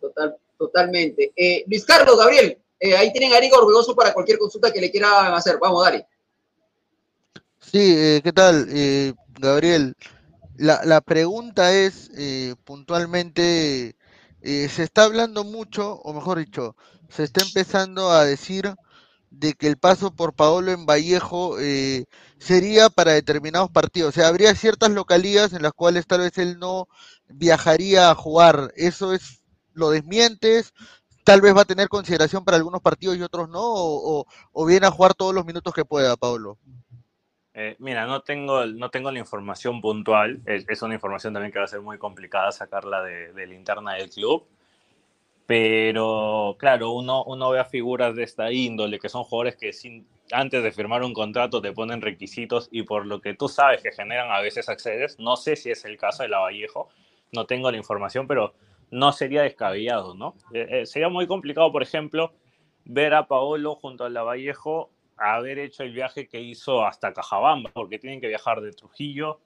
Total, totalmente. Eh, Luis Carlos, Gabriel, eh, ahí tienen a Ariga Orbegoso para cualquier consulta que le quieran hacer. Vamos, dale. Sí, eh, ¿qué tal, eh, Gabriel? La, la pregunta es, eh, puntualmente, eh, se está hablando mucho, o mejor dicho, se está empezando a decir de que el paso por Paolo en Vallejo eh, sería para determinados partidos. O sea, habría ciertas localías en las cuales tal vez él no viajaría a jugar. ¿Eso es, lo desmientes? Tal vez va a tener consideración para algunos partidos y otros no, o, o- o viene a jugar todos los minutos que pueda, Paolo. Eh, mira, no tengo, no tengo la información puntual. Es, una información también que va a ser muy complicada sacarla de, la interna del club. Pero, claro, uno, uno ve figuras de esta índole, que son jugadores que antes de firmar un contrato te ponen requisitos y por lo que tú sabes que generan a veces accedes. No sé si es el caso de Lavallejo, no tengo la información, pero no sería descabellado, ¿no? Eh, eh, sería muy complicado, por ejemplo, ver a Paolo junto a Lavallejo haber hecho el viaje que hizo hasta Cajabamba, porque tienen que viajar de Trujillo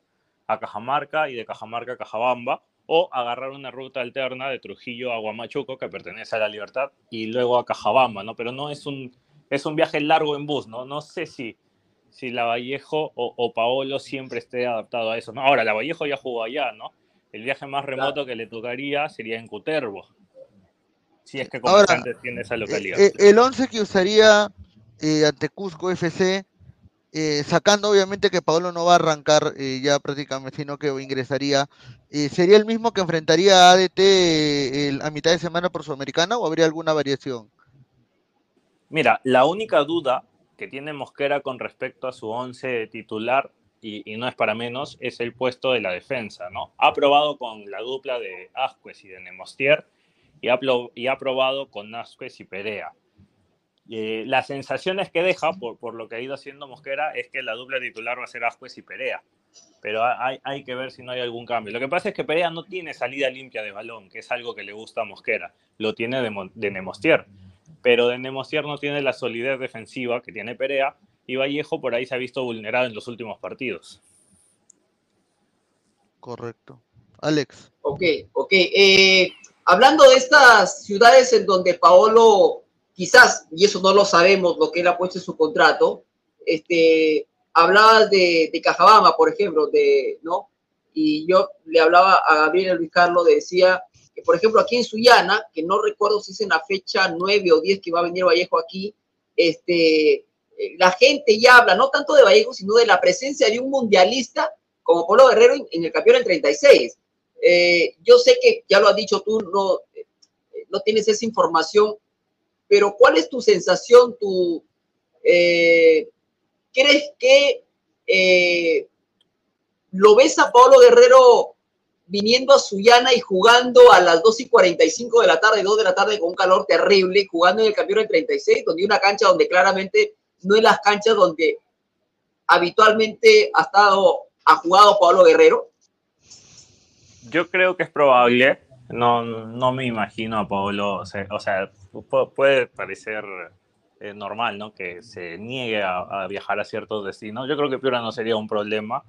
a Cajamarca y de Cajamarca a Cajabamba, o agarrar una ruta alterna de Trujillo a Huamachuco, que pertenece a la Libertad, y luego a Cajabamba, ¿no? Pero no es un, es un viaje largo en bus, ¿no? No sé si, si Lavallejo o, o Paolo siempre esté adaptado a eso, ¿no? Ahora, Lavallejo ya jugó allá, ¿no? El viaje más remoto que le tocaría sería en Cutervo, si es que Ahora, Comerciantes tiene esa localidad. Eh, el 11 que usaría eh, ante Cusco FC, eh, sacando obviamente que Paolo no va a arrancar eh, ya prácticamente, sino que ingresaría, ¿sería el mismo que enfrentaría a ADT a mitad de semana por Sudamericana o habría alguna variación? Mira, la única duda que tiene Mosquera con respecto a su once titular, y, no es para menos, es el puesto de la defensa, ¿no? Ha probado con la dupla de Ascuez y de Nemostier, y ha, y ha probado con Ascuez y Perea. Eh, las sensaciones que deja, por, por lo que ha ido haciendo Mosquera, es que la dupla titular va a ser Ascuez y Perea. Pero hay, hay que ver si no hay algún cambio. Lo que pasa es que Perea no tiene salida limpia de balón, que es algo que le gusta a Mosquera. Lo tiene de, de Nemostier pero de Nemocier no tiene la solidez defensiva que tiene Perea y Vallejo por ahí se ha visto vulnerado en los últimos partidos. Correcto. Alex. Ok, ok. Eh, hablando de estas ciudades en donde Paolo, quizás, y eso no lo sabemos, lo que él ha puesto en su contrato, este, hablaba de, de por ejemplo, de, ¿no? Y yo le hablaba a Gabriel Luis Carlos, decía que, por ejemplo, aquí en Sullana, que no recuerdo si es en la fecha 9 o 10 que va a venir Vallejo aquí, este, eh, la gente ya habla no tanto de Vallejo, sino de la presencia de un mundialista como Polo Guerrero en, el campeón en 36. Eh, yo sé que ya lo has dicho tú, no, eh, no tienes esa información, pero ¿cuál es tu sensación? Tu, eh, ¿Crees que eh, lo ves a Pablo Guerrero viniendo a Sullana y jugando a las 2 y 45 de la tarde, 2 de la tarde con un calor terrible, jugando en el campeón en 36, donde hay una cancha donde claramente no es las canchas donde habitualmente ha estado, ha jugado Pablo Guerrero? Yo creo que es probable, no, no me imagino a Pablo, o sea, puede parecer eh, normal, ¿no? Que se niegue a, a viajar a ciertos destinos. Yo creo que Piura no sería un problema.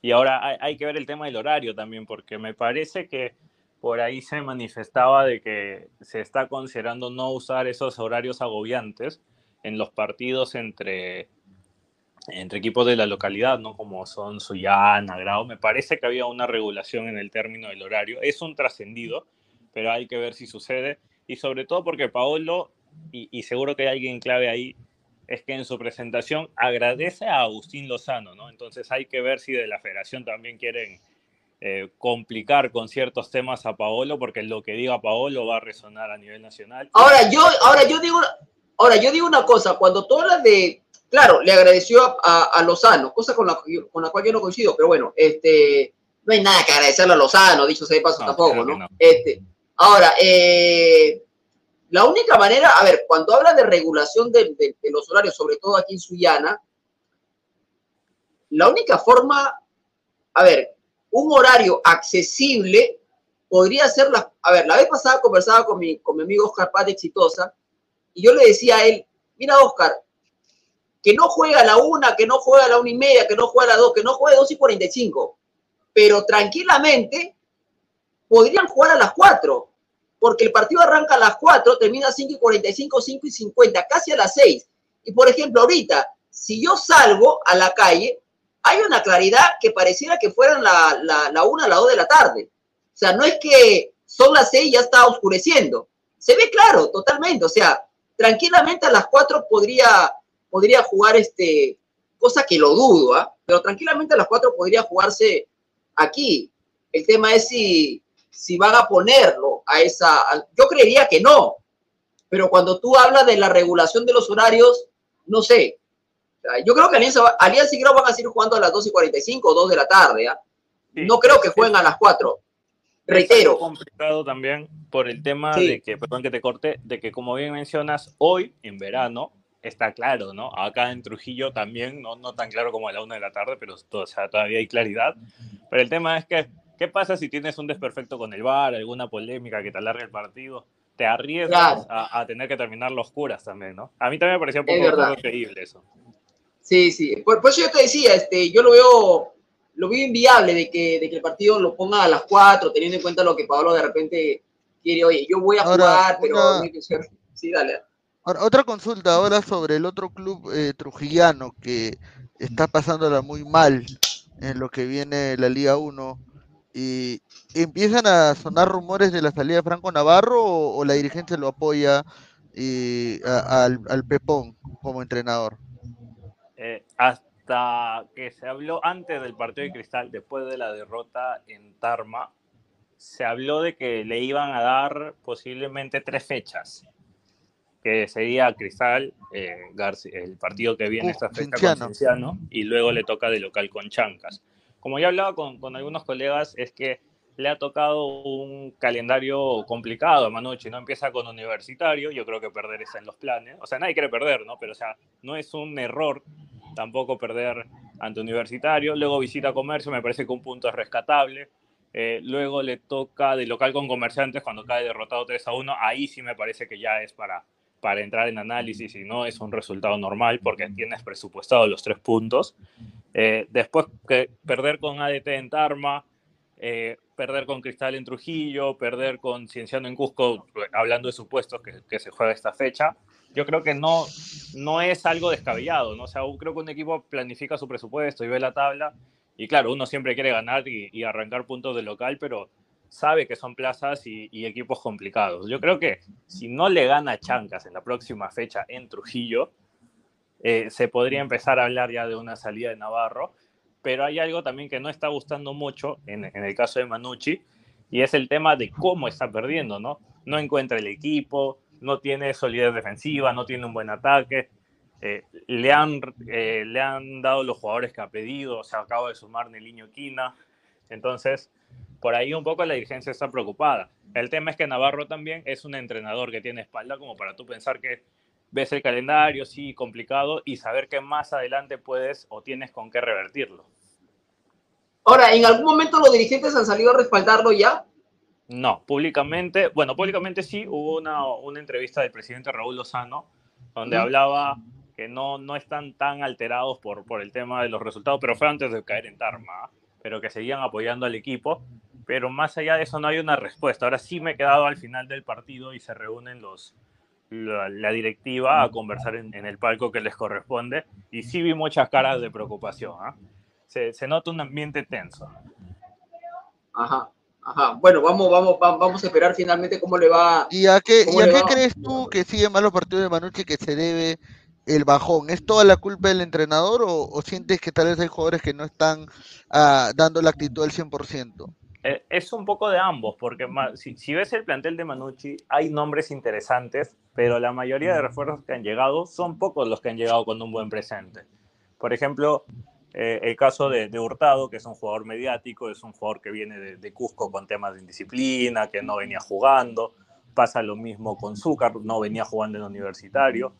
Y ahora hay, hay que ver el tema del horario también, porque me parece que por ahí se manifestaba de que se está considerando no usar esos horarios agobiantes en los partidos entre, entre equipos de la localidad, ¿no? Como son Sullana, Grau. Me parece que había una regulación en el término del horario. Es un trascendido, pero hay que ver si sucede. Y sobre todo porque Paolo, y, y seguro que hay alguien clave ahí, es que en su presentación agradece a Agustín Lozano, ¿no? Entonces hay que ver si de la federación también quieren eh, complicar con ciertos temas a Paolo, porque lo que diga Paolo va a resonar a nivel nacional. Ahora yo, ahora yo digo, ahora yo digo una cosa, cuando tú hablas de, claro, le agradeció a, a- a Lozano, cosa con la, con la cual yo no coincido, pero bueno, este, no hay nada que agradecerle a Lozano, dicho sea de paso No, tampoco, ¿no? no. Este, ahora, eh, la única manera, a ver, cuando habla de regulación de, los horarios, sobre todo aquí en Sullana, la única forma, a ver, un horario accesible podría ser la, a ver, la vez pasada conversaba con mi, con mi amigo Oscar Paz de Exitosa y yo le decía a él, mira Oscar, que no juega a la una, que no juega a la una y media, que no juega a la dos, que no juegue a dos y cuarenta y cinco, pero tranquilamente podrían jugar a las 4, porque el partido arranca a las 4, termina a 5 y 45, 5 y 50, casi a las 6. Y por ejemplo, ahorita, si yo salgo a la calle, hay una claridad que pareciera que fueran la, la, la 1 a las 2 de la tarde. O sea, no es que son las 6 y ya está oscureciendo. Se ve claro, totalmente. O sea, tranquilamente a las 4 podría, podría jugar este, cosa que lo dudo, ¿ah? pero tranquilamente a las 4 podría jugarse aquí. El tema es si, si van a ponerlo a esa. Yo creería que no, pero cuando tú hablas de la regulación de los horarios, no sé. Yo creo que Alianza, Alianza y Grau van a seguir jugando a las 2 y 45 o 2 de la tarde. ¿ah? no creo que jueguen a las 4. Reitero. Es complicado también por el tema de que, perdón que te corte, de que como bien mencionas, hoy en verano está claro, ¿no? Acá en Trujillo también, no, no tan claro como a la una de la tarde, pero o sea, todavía hay claridad. Pero el tema es que, ¿qué pasa si tienes un desperfecto con el VAR, alguna polémica que te alargue el partido? Te arriesgas a, a, tener que terminar los curas también, ¿no? A mí también me parecía un poco, increíble eso. Sí, sí. Por, por, eso yo te decía, este, yo lo veo, lo veo inviable de que, de que el partido lo ponga a las 4, teniendo en cuenta lo que Pablo de repente quiere, oye, yo voy a Ahora, jugar, pero una... hay que ser... Sí, dale. Ahora, otra consulta ahora sobre el otro club eh, trujillano que está pasándola muy mal en lo que viene la Liga 1 y empiezan a sonar rumores de la salida de Franco Navarro o, o la dirigencia lo apoya y, a, al, al, Pepón como entrenador. Eh, hasta que se habló antes del partido de Cristal, después de la derrota en Tarma, se habló de que le iban a dar posiblemente tres fechas que sería Cristal, eh, García, el partido que viene esta fecha con y luego le toca de local con Chancas. Como ya hablaba con, con, algunos colegas, es que le ha tocado un calendario complicado a Manucci, ¿no? Empieza con Universitario, yo creo que perder está en los planes, o sea, nadie quiere perder, ¿no? Pero, o sea, no es un error tampoco perder ante Universitario, luego visita Comercio, me parece que un punto es rescatable, eh, luego le toca de local con Comerciantes cuando cae derrotado 3 a 1, ahí sí me parece que ya es para para entrar en análisis y no es un resultado normal porque tienes presupuestado los tres puntos. Eh, después que perder con ADT en Tarma, eh, perder con Cristal en Trujillo, perder con Cienciano en Cusco, hablando de supuestos que, que, se juega esta fecha, yo creo que no, no es algo descabellado, ¿no? O sea, creo que un equipo planifica su presupuesto y ve la tabla y claro, uno siempre quiere ganar y, y arrancar puntos de local, pero sabe que son plazas y, equipos complicados. Yo creo que si no le gana Chancas en la próxima fecha en Trujillo, eh, se podría empezar a hablar ya de una salida de Navarro, pero hay algo también que no está gustando mucho en, en el caso de Manucci, y es el tema de cómo está perdiendo, ¿no? No encuentra el equipo, no tiene solidez defensiva, no tiene un buen ataque. Eh, le, han, eh, le han dado los jugadores que ha pedido, se acaba de sumar Neliño Quina. Entonces, por ahí un poco la dirigencia está preocupada. El tema es que Navarro también es un entrenador que tiene espalda como para tú pensar que ves el calendario, sí, complicado, y saber que más adelante puedes o tienes con qué revertirlo. Ahora, ¿en algún momento los dirigentes han salido a respaldarlo ya? No, públicamente, bueno, públicamente sí, hubo una, una entrevista del presidente Raúl Lozano, donde hablaba que no, no están tan alterados por, por el tema de los resultados, pero fue antes de caer en Tarma, pero que seguían apoyando al equipo pero más allá de eso no hay una respuesta. Ahora sí me he quedado al final del partido y se reúnen los, la, la directiva a conversar en, en, el palco que les corresponde y sí vi muchas caras de preocupación. ¿eh? Se, se, nota un ambiente tenso. Ajá. Ajá. Bueno, vamos, vamos, vamos a esperar finalmente cómo le va. ¿Y a qué, ¿y a qué crees tú que sigue mal los partidos de Manucci que se debe el bajón? ¿Es toda la culpa del entrenador o, o sientes que tal vez hay jugadores que no están uh, dando la actitud al 100%? Eh, es un poco de ambos, porque si, si, ves el plantel de Manucci, hay nombres interesantes, pero la mayoría de refuerzos que han llegado son pocos los que han llegado con un buen presente. Por ejemplo, eh, el caso de, de, Hurtado, que es un jugador mediático, es un jugador que viene de, de, Cusco con temas de indisciplina, que no venía jugando. Pasa lo mismo con Zúcar, no venía jugando en universitario.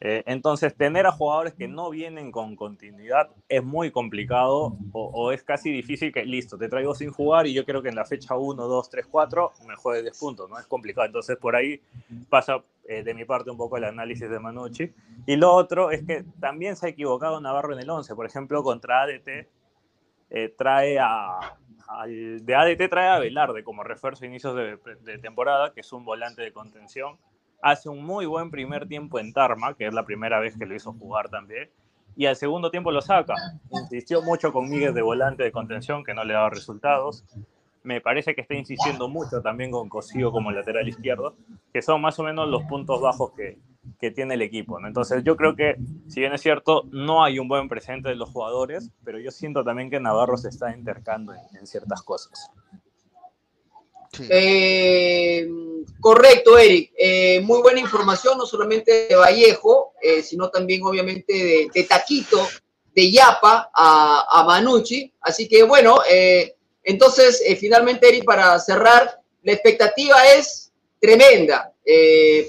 Eh, entonces, tener a jugadores que no vienen con continuidad es muy complicado o, es casi difícil que, listo, te traigo sin jugar y yo creo que en la fecha 1, 2, 3, 4 me juegue 10 puntos, ¿no? Es complicado. Entonces, por ahí pasa eh, de mi parte un poco el análisis de Manucci. Y lo otro es que también se ha equivocado Navarro en el 11, por ejemplo, contra ADT. eh, trae a, de ADT trae a Velarde como refuerzo a inicios de temporada, que es un volante de contención. Hace un muy buen primer tiempo en Tarma, que es la primera vez que lo hizo jugar también y al segundo tiempo lo saca. Insistió mucho con Miguel de volante de contención, que no le daba resultados. Me parece que está insistiendo mucho también con Cosío como lateral izquierdo, que son más o menos los puntos bajos que, que tiene el equipo. Entonces yo creo que, si bien es cierto, no hay un buen presente de los jugadores, pero yo siento también que Navarro se está intercando en, en ciertas cosas. Eh, correcto, Eric. Eh, muy buena información, no solamente de Vallejo, eh, sino también obviamente de, Taquito, de Yapa a, a Manucci. Así que bueno, entonces finalmente, Eric, para cerrar, la expectativa es tremenda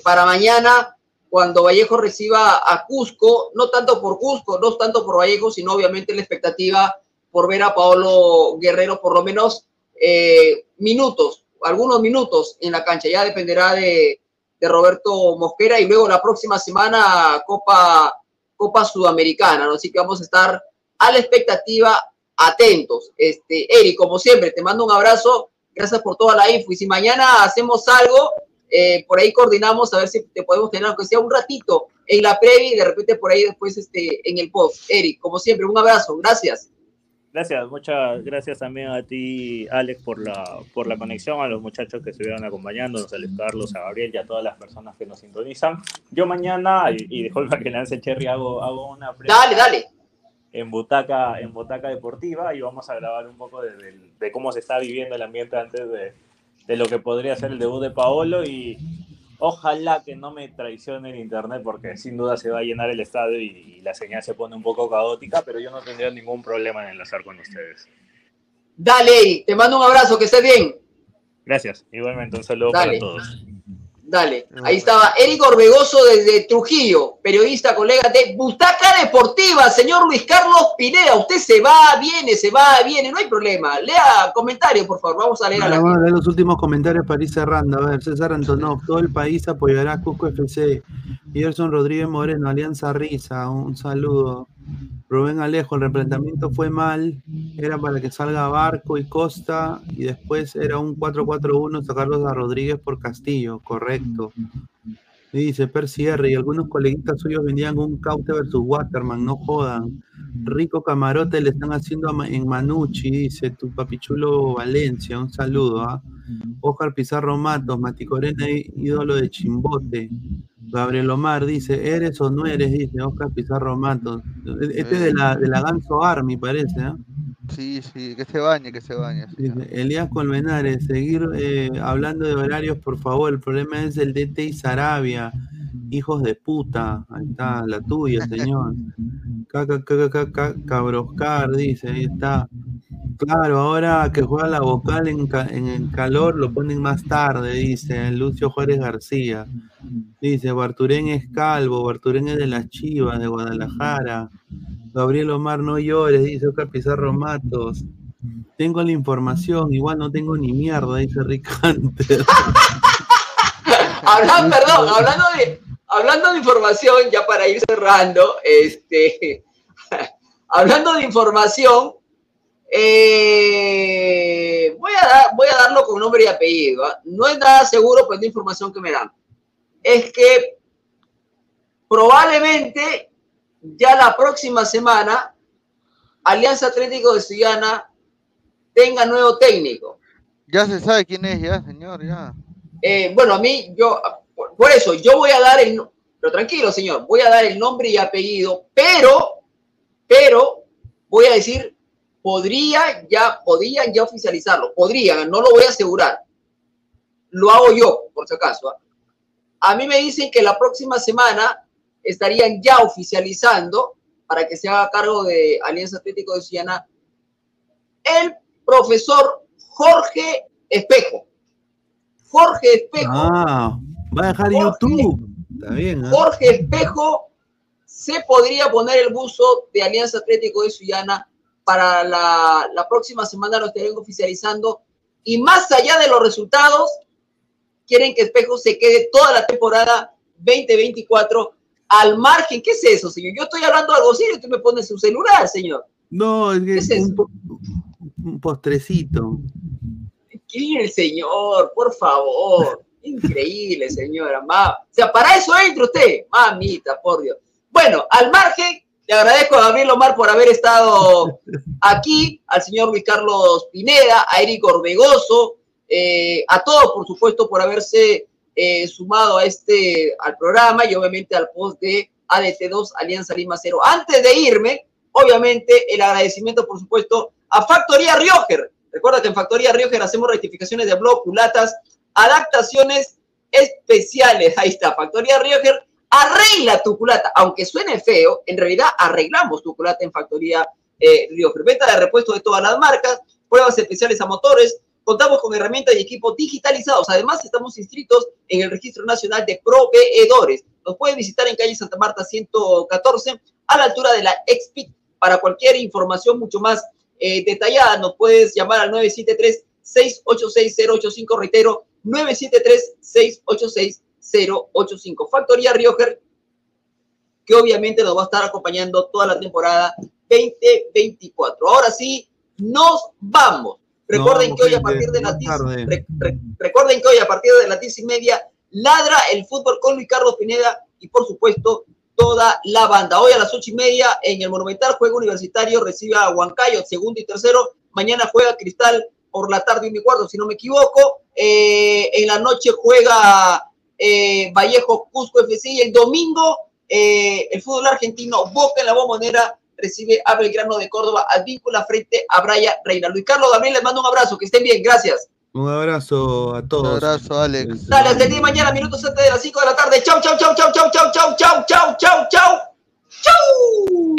para mañana cuando Vallejo reciba a Cusco, no tanto por Cusco, no tanto por Vallejo, sino obviamente la expectativa por ver a Paolo Guerrero por lo menos minutos algunos minutos en la cancha. Ya dependerá de, Roberto Mosquera y luego la próxima semana Copa, Copa Sudamericana, ¿no? Así que vamos a estar a la expectativa, atentos. Este, Eric, como siempre, te mando un abrazo. Gracias por toda la info. Y si mañana hacemos algo, eh, por ahí coordinamos a ver si te podemos tener, aunque sea un ratito en la previa y de repente por ahí después este, en el post. Eric, como siempre, un abrazo. Gracias. Gracias, muchas gracias también a ti, Alex, por la, por la conexión, a los muchachos que estuvieron acompañándonos, a Luis Carlos, a Gabriel y a todas las personas que nos sintonizan. Yo mañana, y, y disculpa que lance Cherry, hago, hago una Dale, dale. En Butaca, en Butaca Deportiva y vamos a grabar un poco de, de, de cómo se está viviendo el ambiente antes de, de lo que podría ser el debut de Paolo y, Ojalá que no me traicione el internet porque sin duda se va a llenar el estadio y, y, la señal se pone un poco caótica, pero yo no tendría ningún problema en enlazar con ustedes. Dale, te mando un abrazo, que estés bien. Gracias, igualmente un saludo Dale. para todos. Dale, ahí estaba Eric Orbegoso desde Trujillo, periodista, colega de Butaca Deportiva, señor Luis Carlos Pineda, usted se va, viene, se va, viene, no hay problema. Lea comentarios, por favor, vamos a leer bueno, a Vamos a leer los últimos comentarios para ir cerrando. A ver, César Antonov, todo el país apoyará a Cusco FC. Gerson Rodríguez Moreno, Alianza Risa, un saludo. Rubén Alejo, el replanteamiento fue mal, era para que salga Barco y Costa, y después era un 4-4-1 sacarlos a Rodríguez por Castillo, correcto. Dice Percy R, y algunos coleguitas suyos vendían un Caute versus Waterman, no jodan. Rico camarote le están haciendo en Manucci, dice tu papichulo Valencia, un saludo. ¿ah? Oscar Pizarro Matos, Maticorena, ídolo de Chimbote. Gabriel Omar dice, ¿eres o no eres? Dice Oscar Pizarro Matos. Este es de la, de la Ganso Army, parece, ¿no? Sí, sí, que se bañe, que se bañe. Elías Colmenares, seguir eh, hablando de horarios, por favor. El problema es el DT y Sarabia. Hijos de puta. Ahí está, la tuya, señor. Cabroscar, dice, ahí está. Claro, ahora que juega la vocal en, el calor lo ponen más tarde, dice Lucio Juárez García. Dice, Barturén es calvo, Barturén es de las Chivas, de Guadalajara. Gabriel Omar, no llores, dice Oscar Pizarro Matos. Tengo la información, igual no tengo ni mierda, dice Ricante. hablando, perdón, hablando de, hablando de información, ya para ir cerrando, este, hablando de información, eh, voy, a dar, voy a darlo con nombre y apellido. ¿eh? No es nada seguro, pues la información que me dan. Es que probablemente ya la próxima semana Alianza Atlético de Suyana tenga nuevo técnico. Ya se sabe quién es, ya, señor, ya. Eh, bueno, a mí, yo, por, eso, yo voy a dar el, pero tranquilo, señor, voy a dar el nombre y apellido, pero, pero, voy a decir podría ya, podrían ya oficializarlo, podrían, no lo voy a asegurar. Lo hago yo, por si acaso. ¿eh? A mí me dicen que la próxima semana estarían ya oficializando para que se haga cargo de Alianza Atlético de Ciudadana el profesor Jorge Espejo. Jorge Espejo. Ah, va a dejar Jorge, YouTube. Está bien. ¿eh? Jorge Espejo se podría poner el buzo de Alianza Atlético de Ciudadana para la, la, próxima semana lo estarán oficializando. Y más allá de los resultados, quieren que Espejo se quede toda la temporada 2024 al margen. ¿Qué es eso, señor? Yo estoy hablando algo serio y tú me pones su celular, señor. No, es que un, po- un postrecito. ¿Quién el señor? Por favor. Increíble, señora. Ma- O sea, para eso entra usted. Mamita, por Dios. Bueno, al margen, le agradezco a Gabriel Omar por haber estado aquí, al señor Luis Carlos Pineda, a Eric Orbegoso, eh, a todos, por supuesto, por haberse eh, sumado a este, al programa y obviamente al post de ADT2 Alianza Lima Cero. Antes de irme, obviamente, el agradecimiento, por supuesto, a Factoría Rioger. Recuerda que en Factoría Rioger hacemos rectificaciones de blog, culatas, adaptaciones especiales. Ahí está, Factoría Rioger. Arregla tu culata, aunque suene feo, en realidad arreglamos tu culata en Factoría eh. Venta de repuesto de todas las marcas, pruebas especiales a motores. Contamos con herramientas y equipos digitalizados. Además, estamos inscritos en el Registro Nacional de Proveedores. Nos pueden visitar en calle Santa Marta 114, a la altura de la Expit. Para cualquier información mucho más eh, detallada, nos puedes llamar al 973-686-085. Reitero, 973-686-085. Factoría Rioger, que obviamente nos va a estar acompañando toda la temporada 2024. Ahora sí, nos vamos. Recuerden No, que hoy a partir de las más 10, tarde. re- re- recuerden que hoy a partir de las 10 y media ladra el fútbol con Luis Carlos Pineda y por supuesto toda la banda. Hoy a las ocho y media en el Monumental Juego Universitario recibe a Huancayo, segundo y tercero. Mañana juega Cristal por la tarde y mi cuarto, si no me equivoco. Eh, en la noche juega eh, Vallejo Cusco FC y el domingo eh, el fútbol argentino Boca en la bombonera recibe a Belgrano de Córdoba al vínculo frente a Braya Reina. Luis Carlos Gabriel, les mando un abrazo, que estén bien, gracias. Un abrazo a todos. Un abrazo, Alex. Dale, hasta el día de mañana, minutos antes de las 5 de la tarde. Chau, chau, chau, chau, chau, chau, chau, chau, chau, chau, chau. Chau.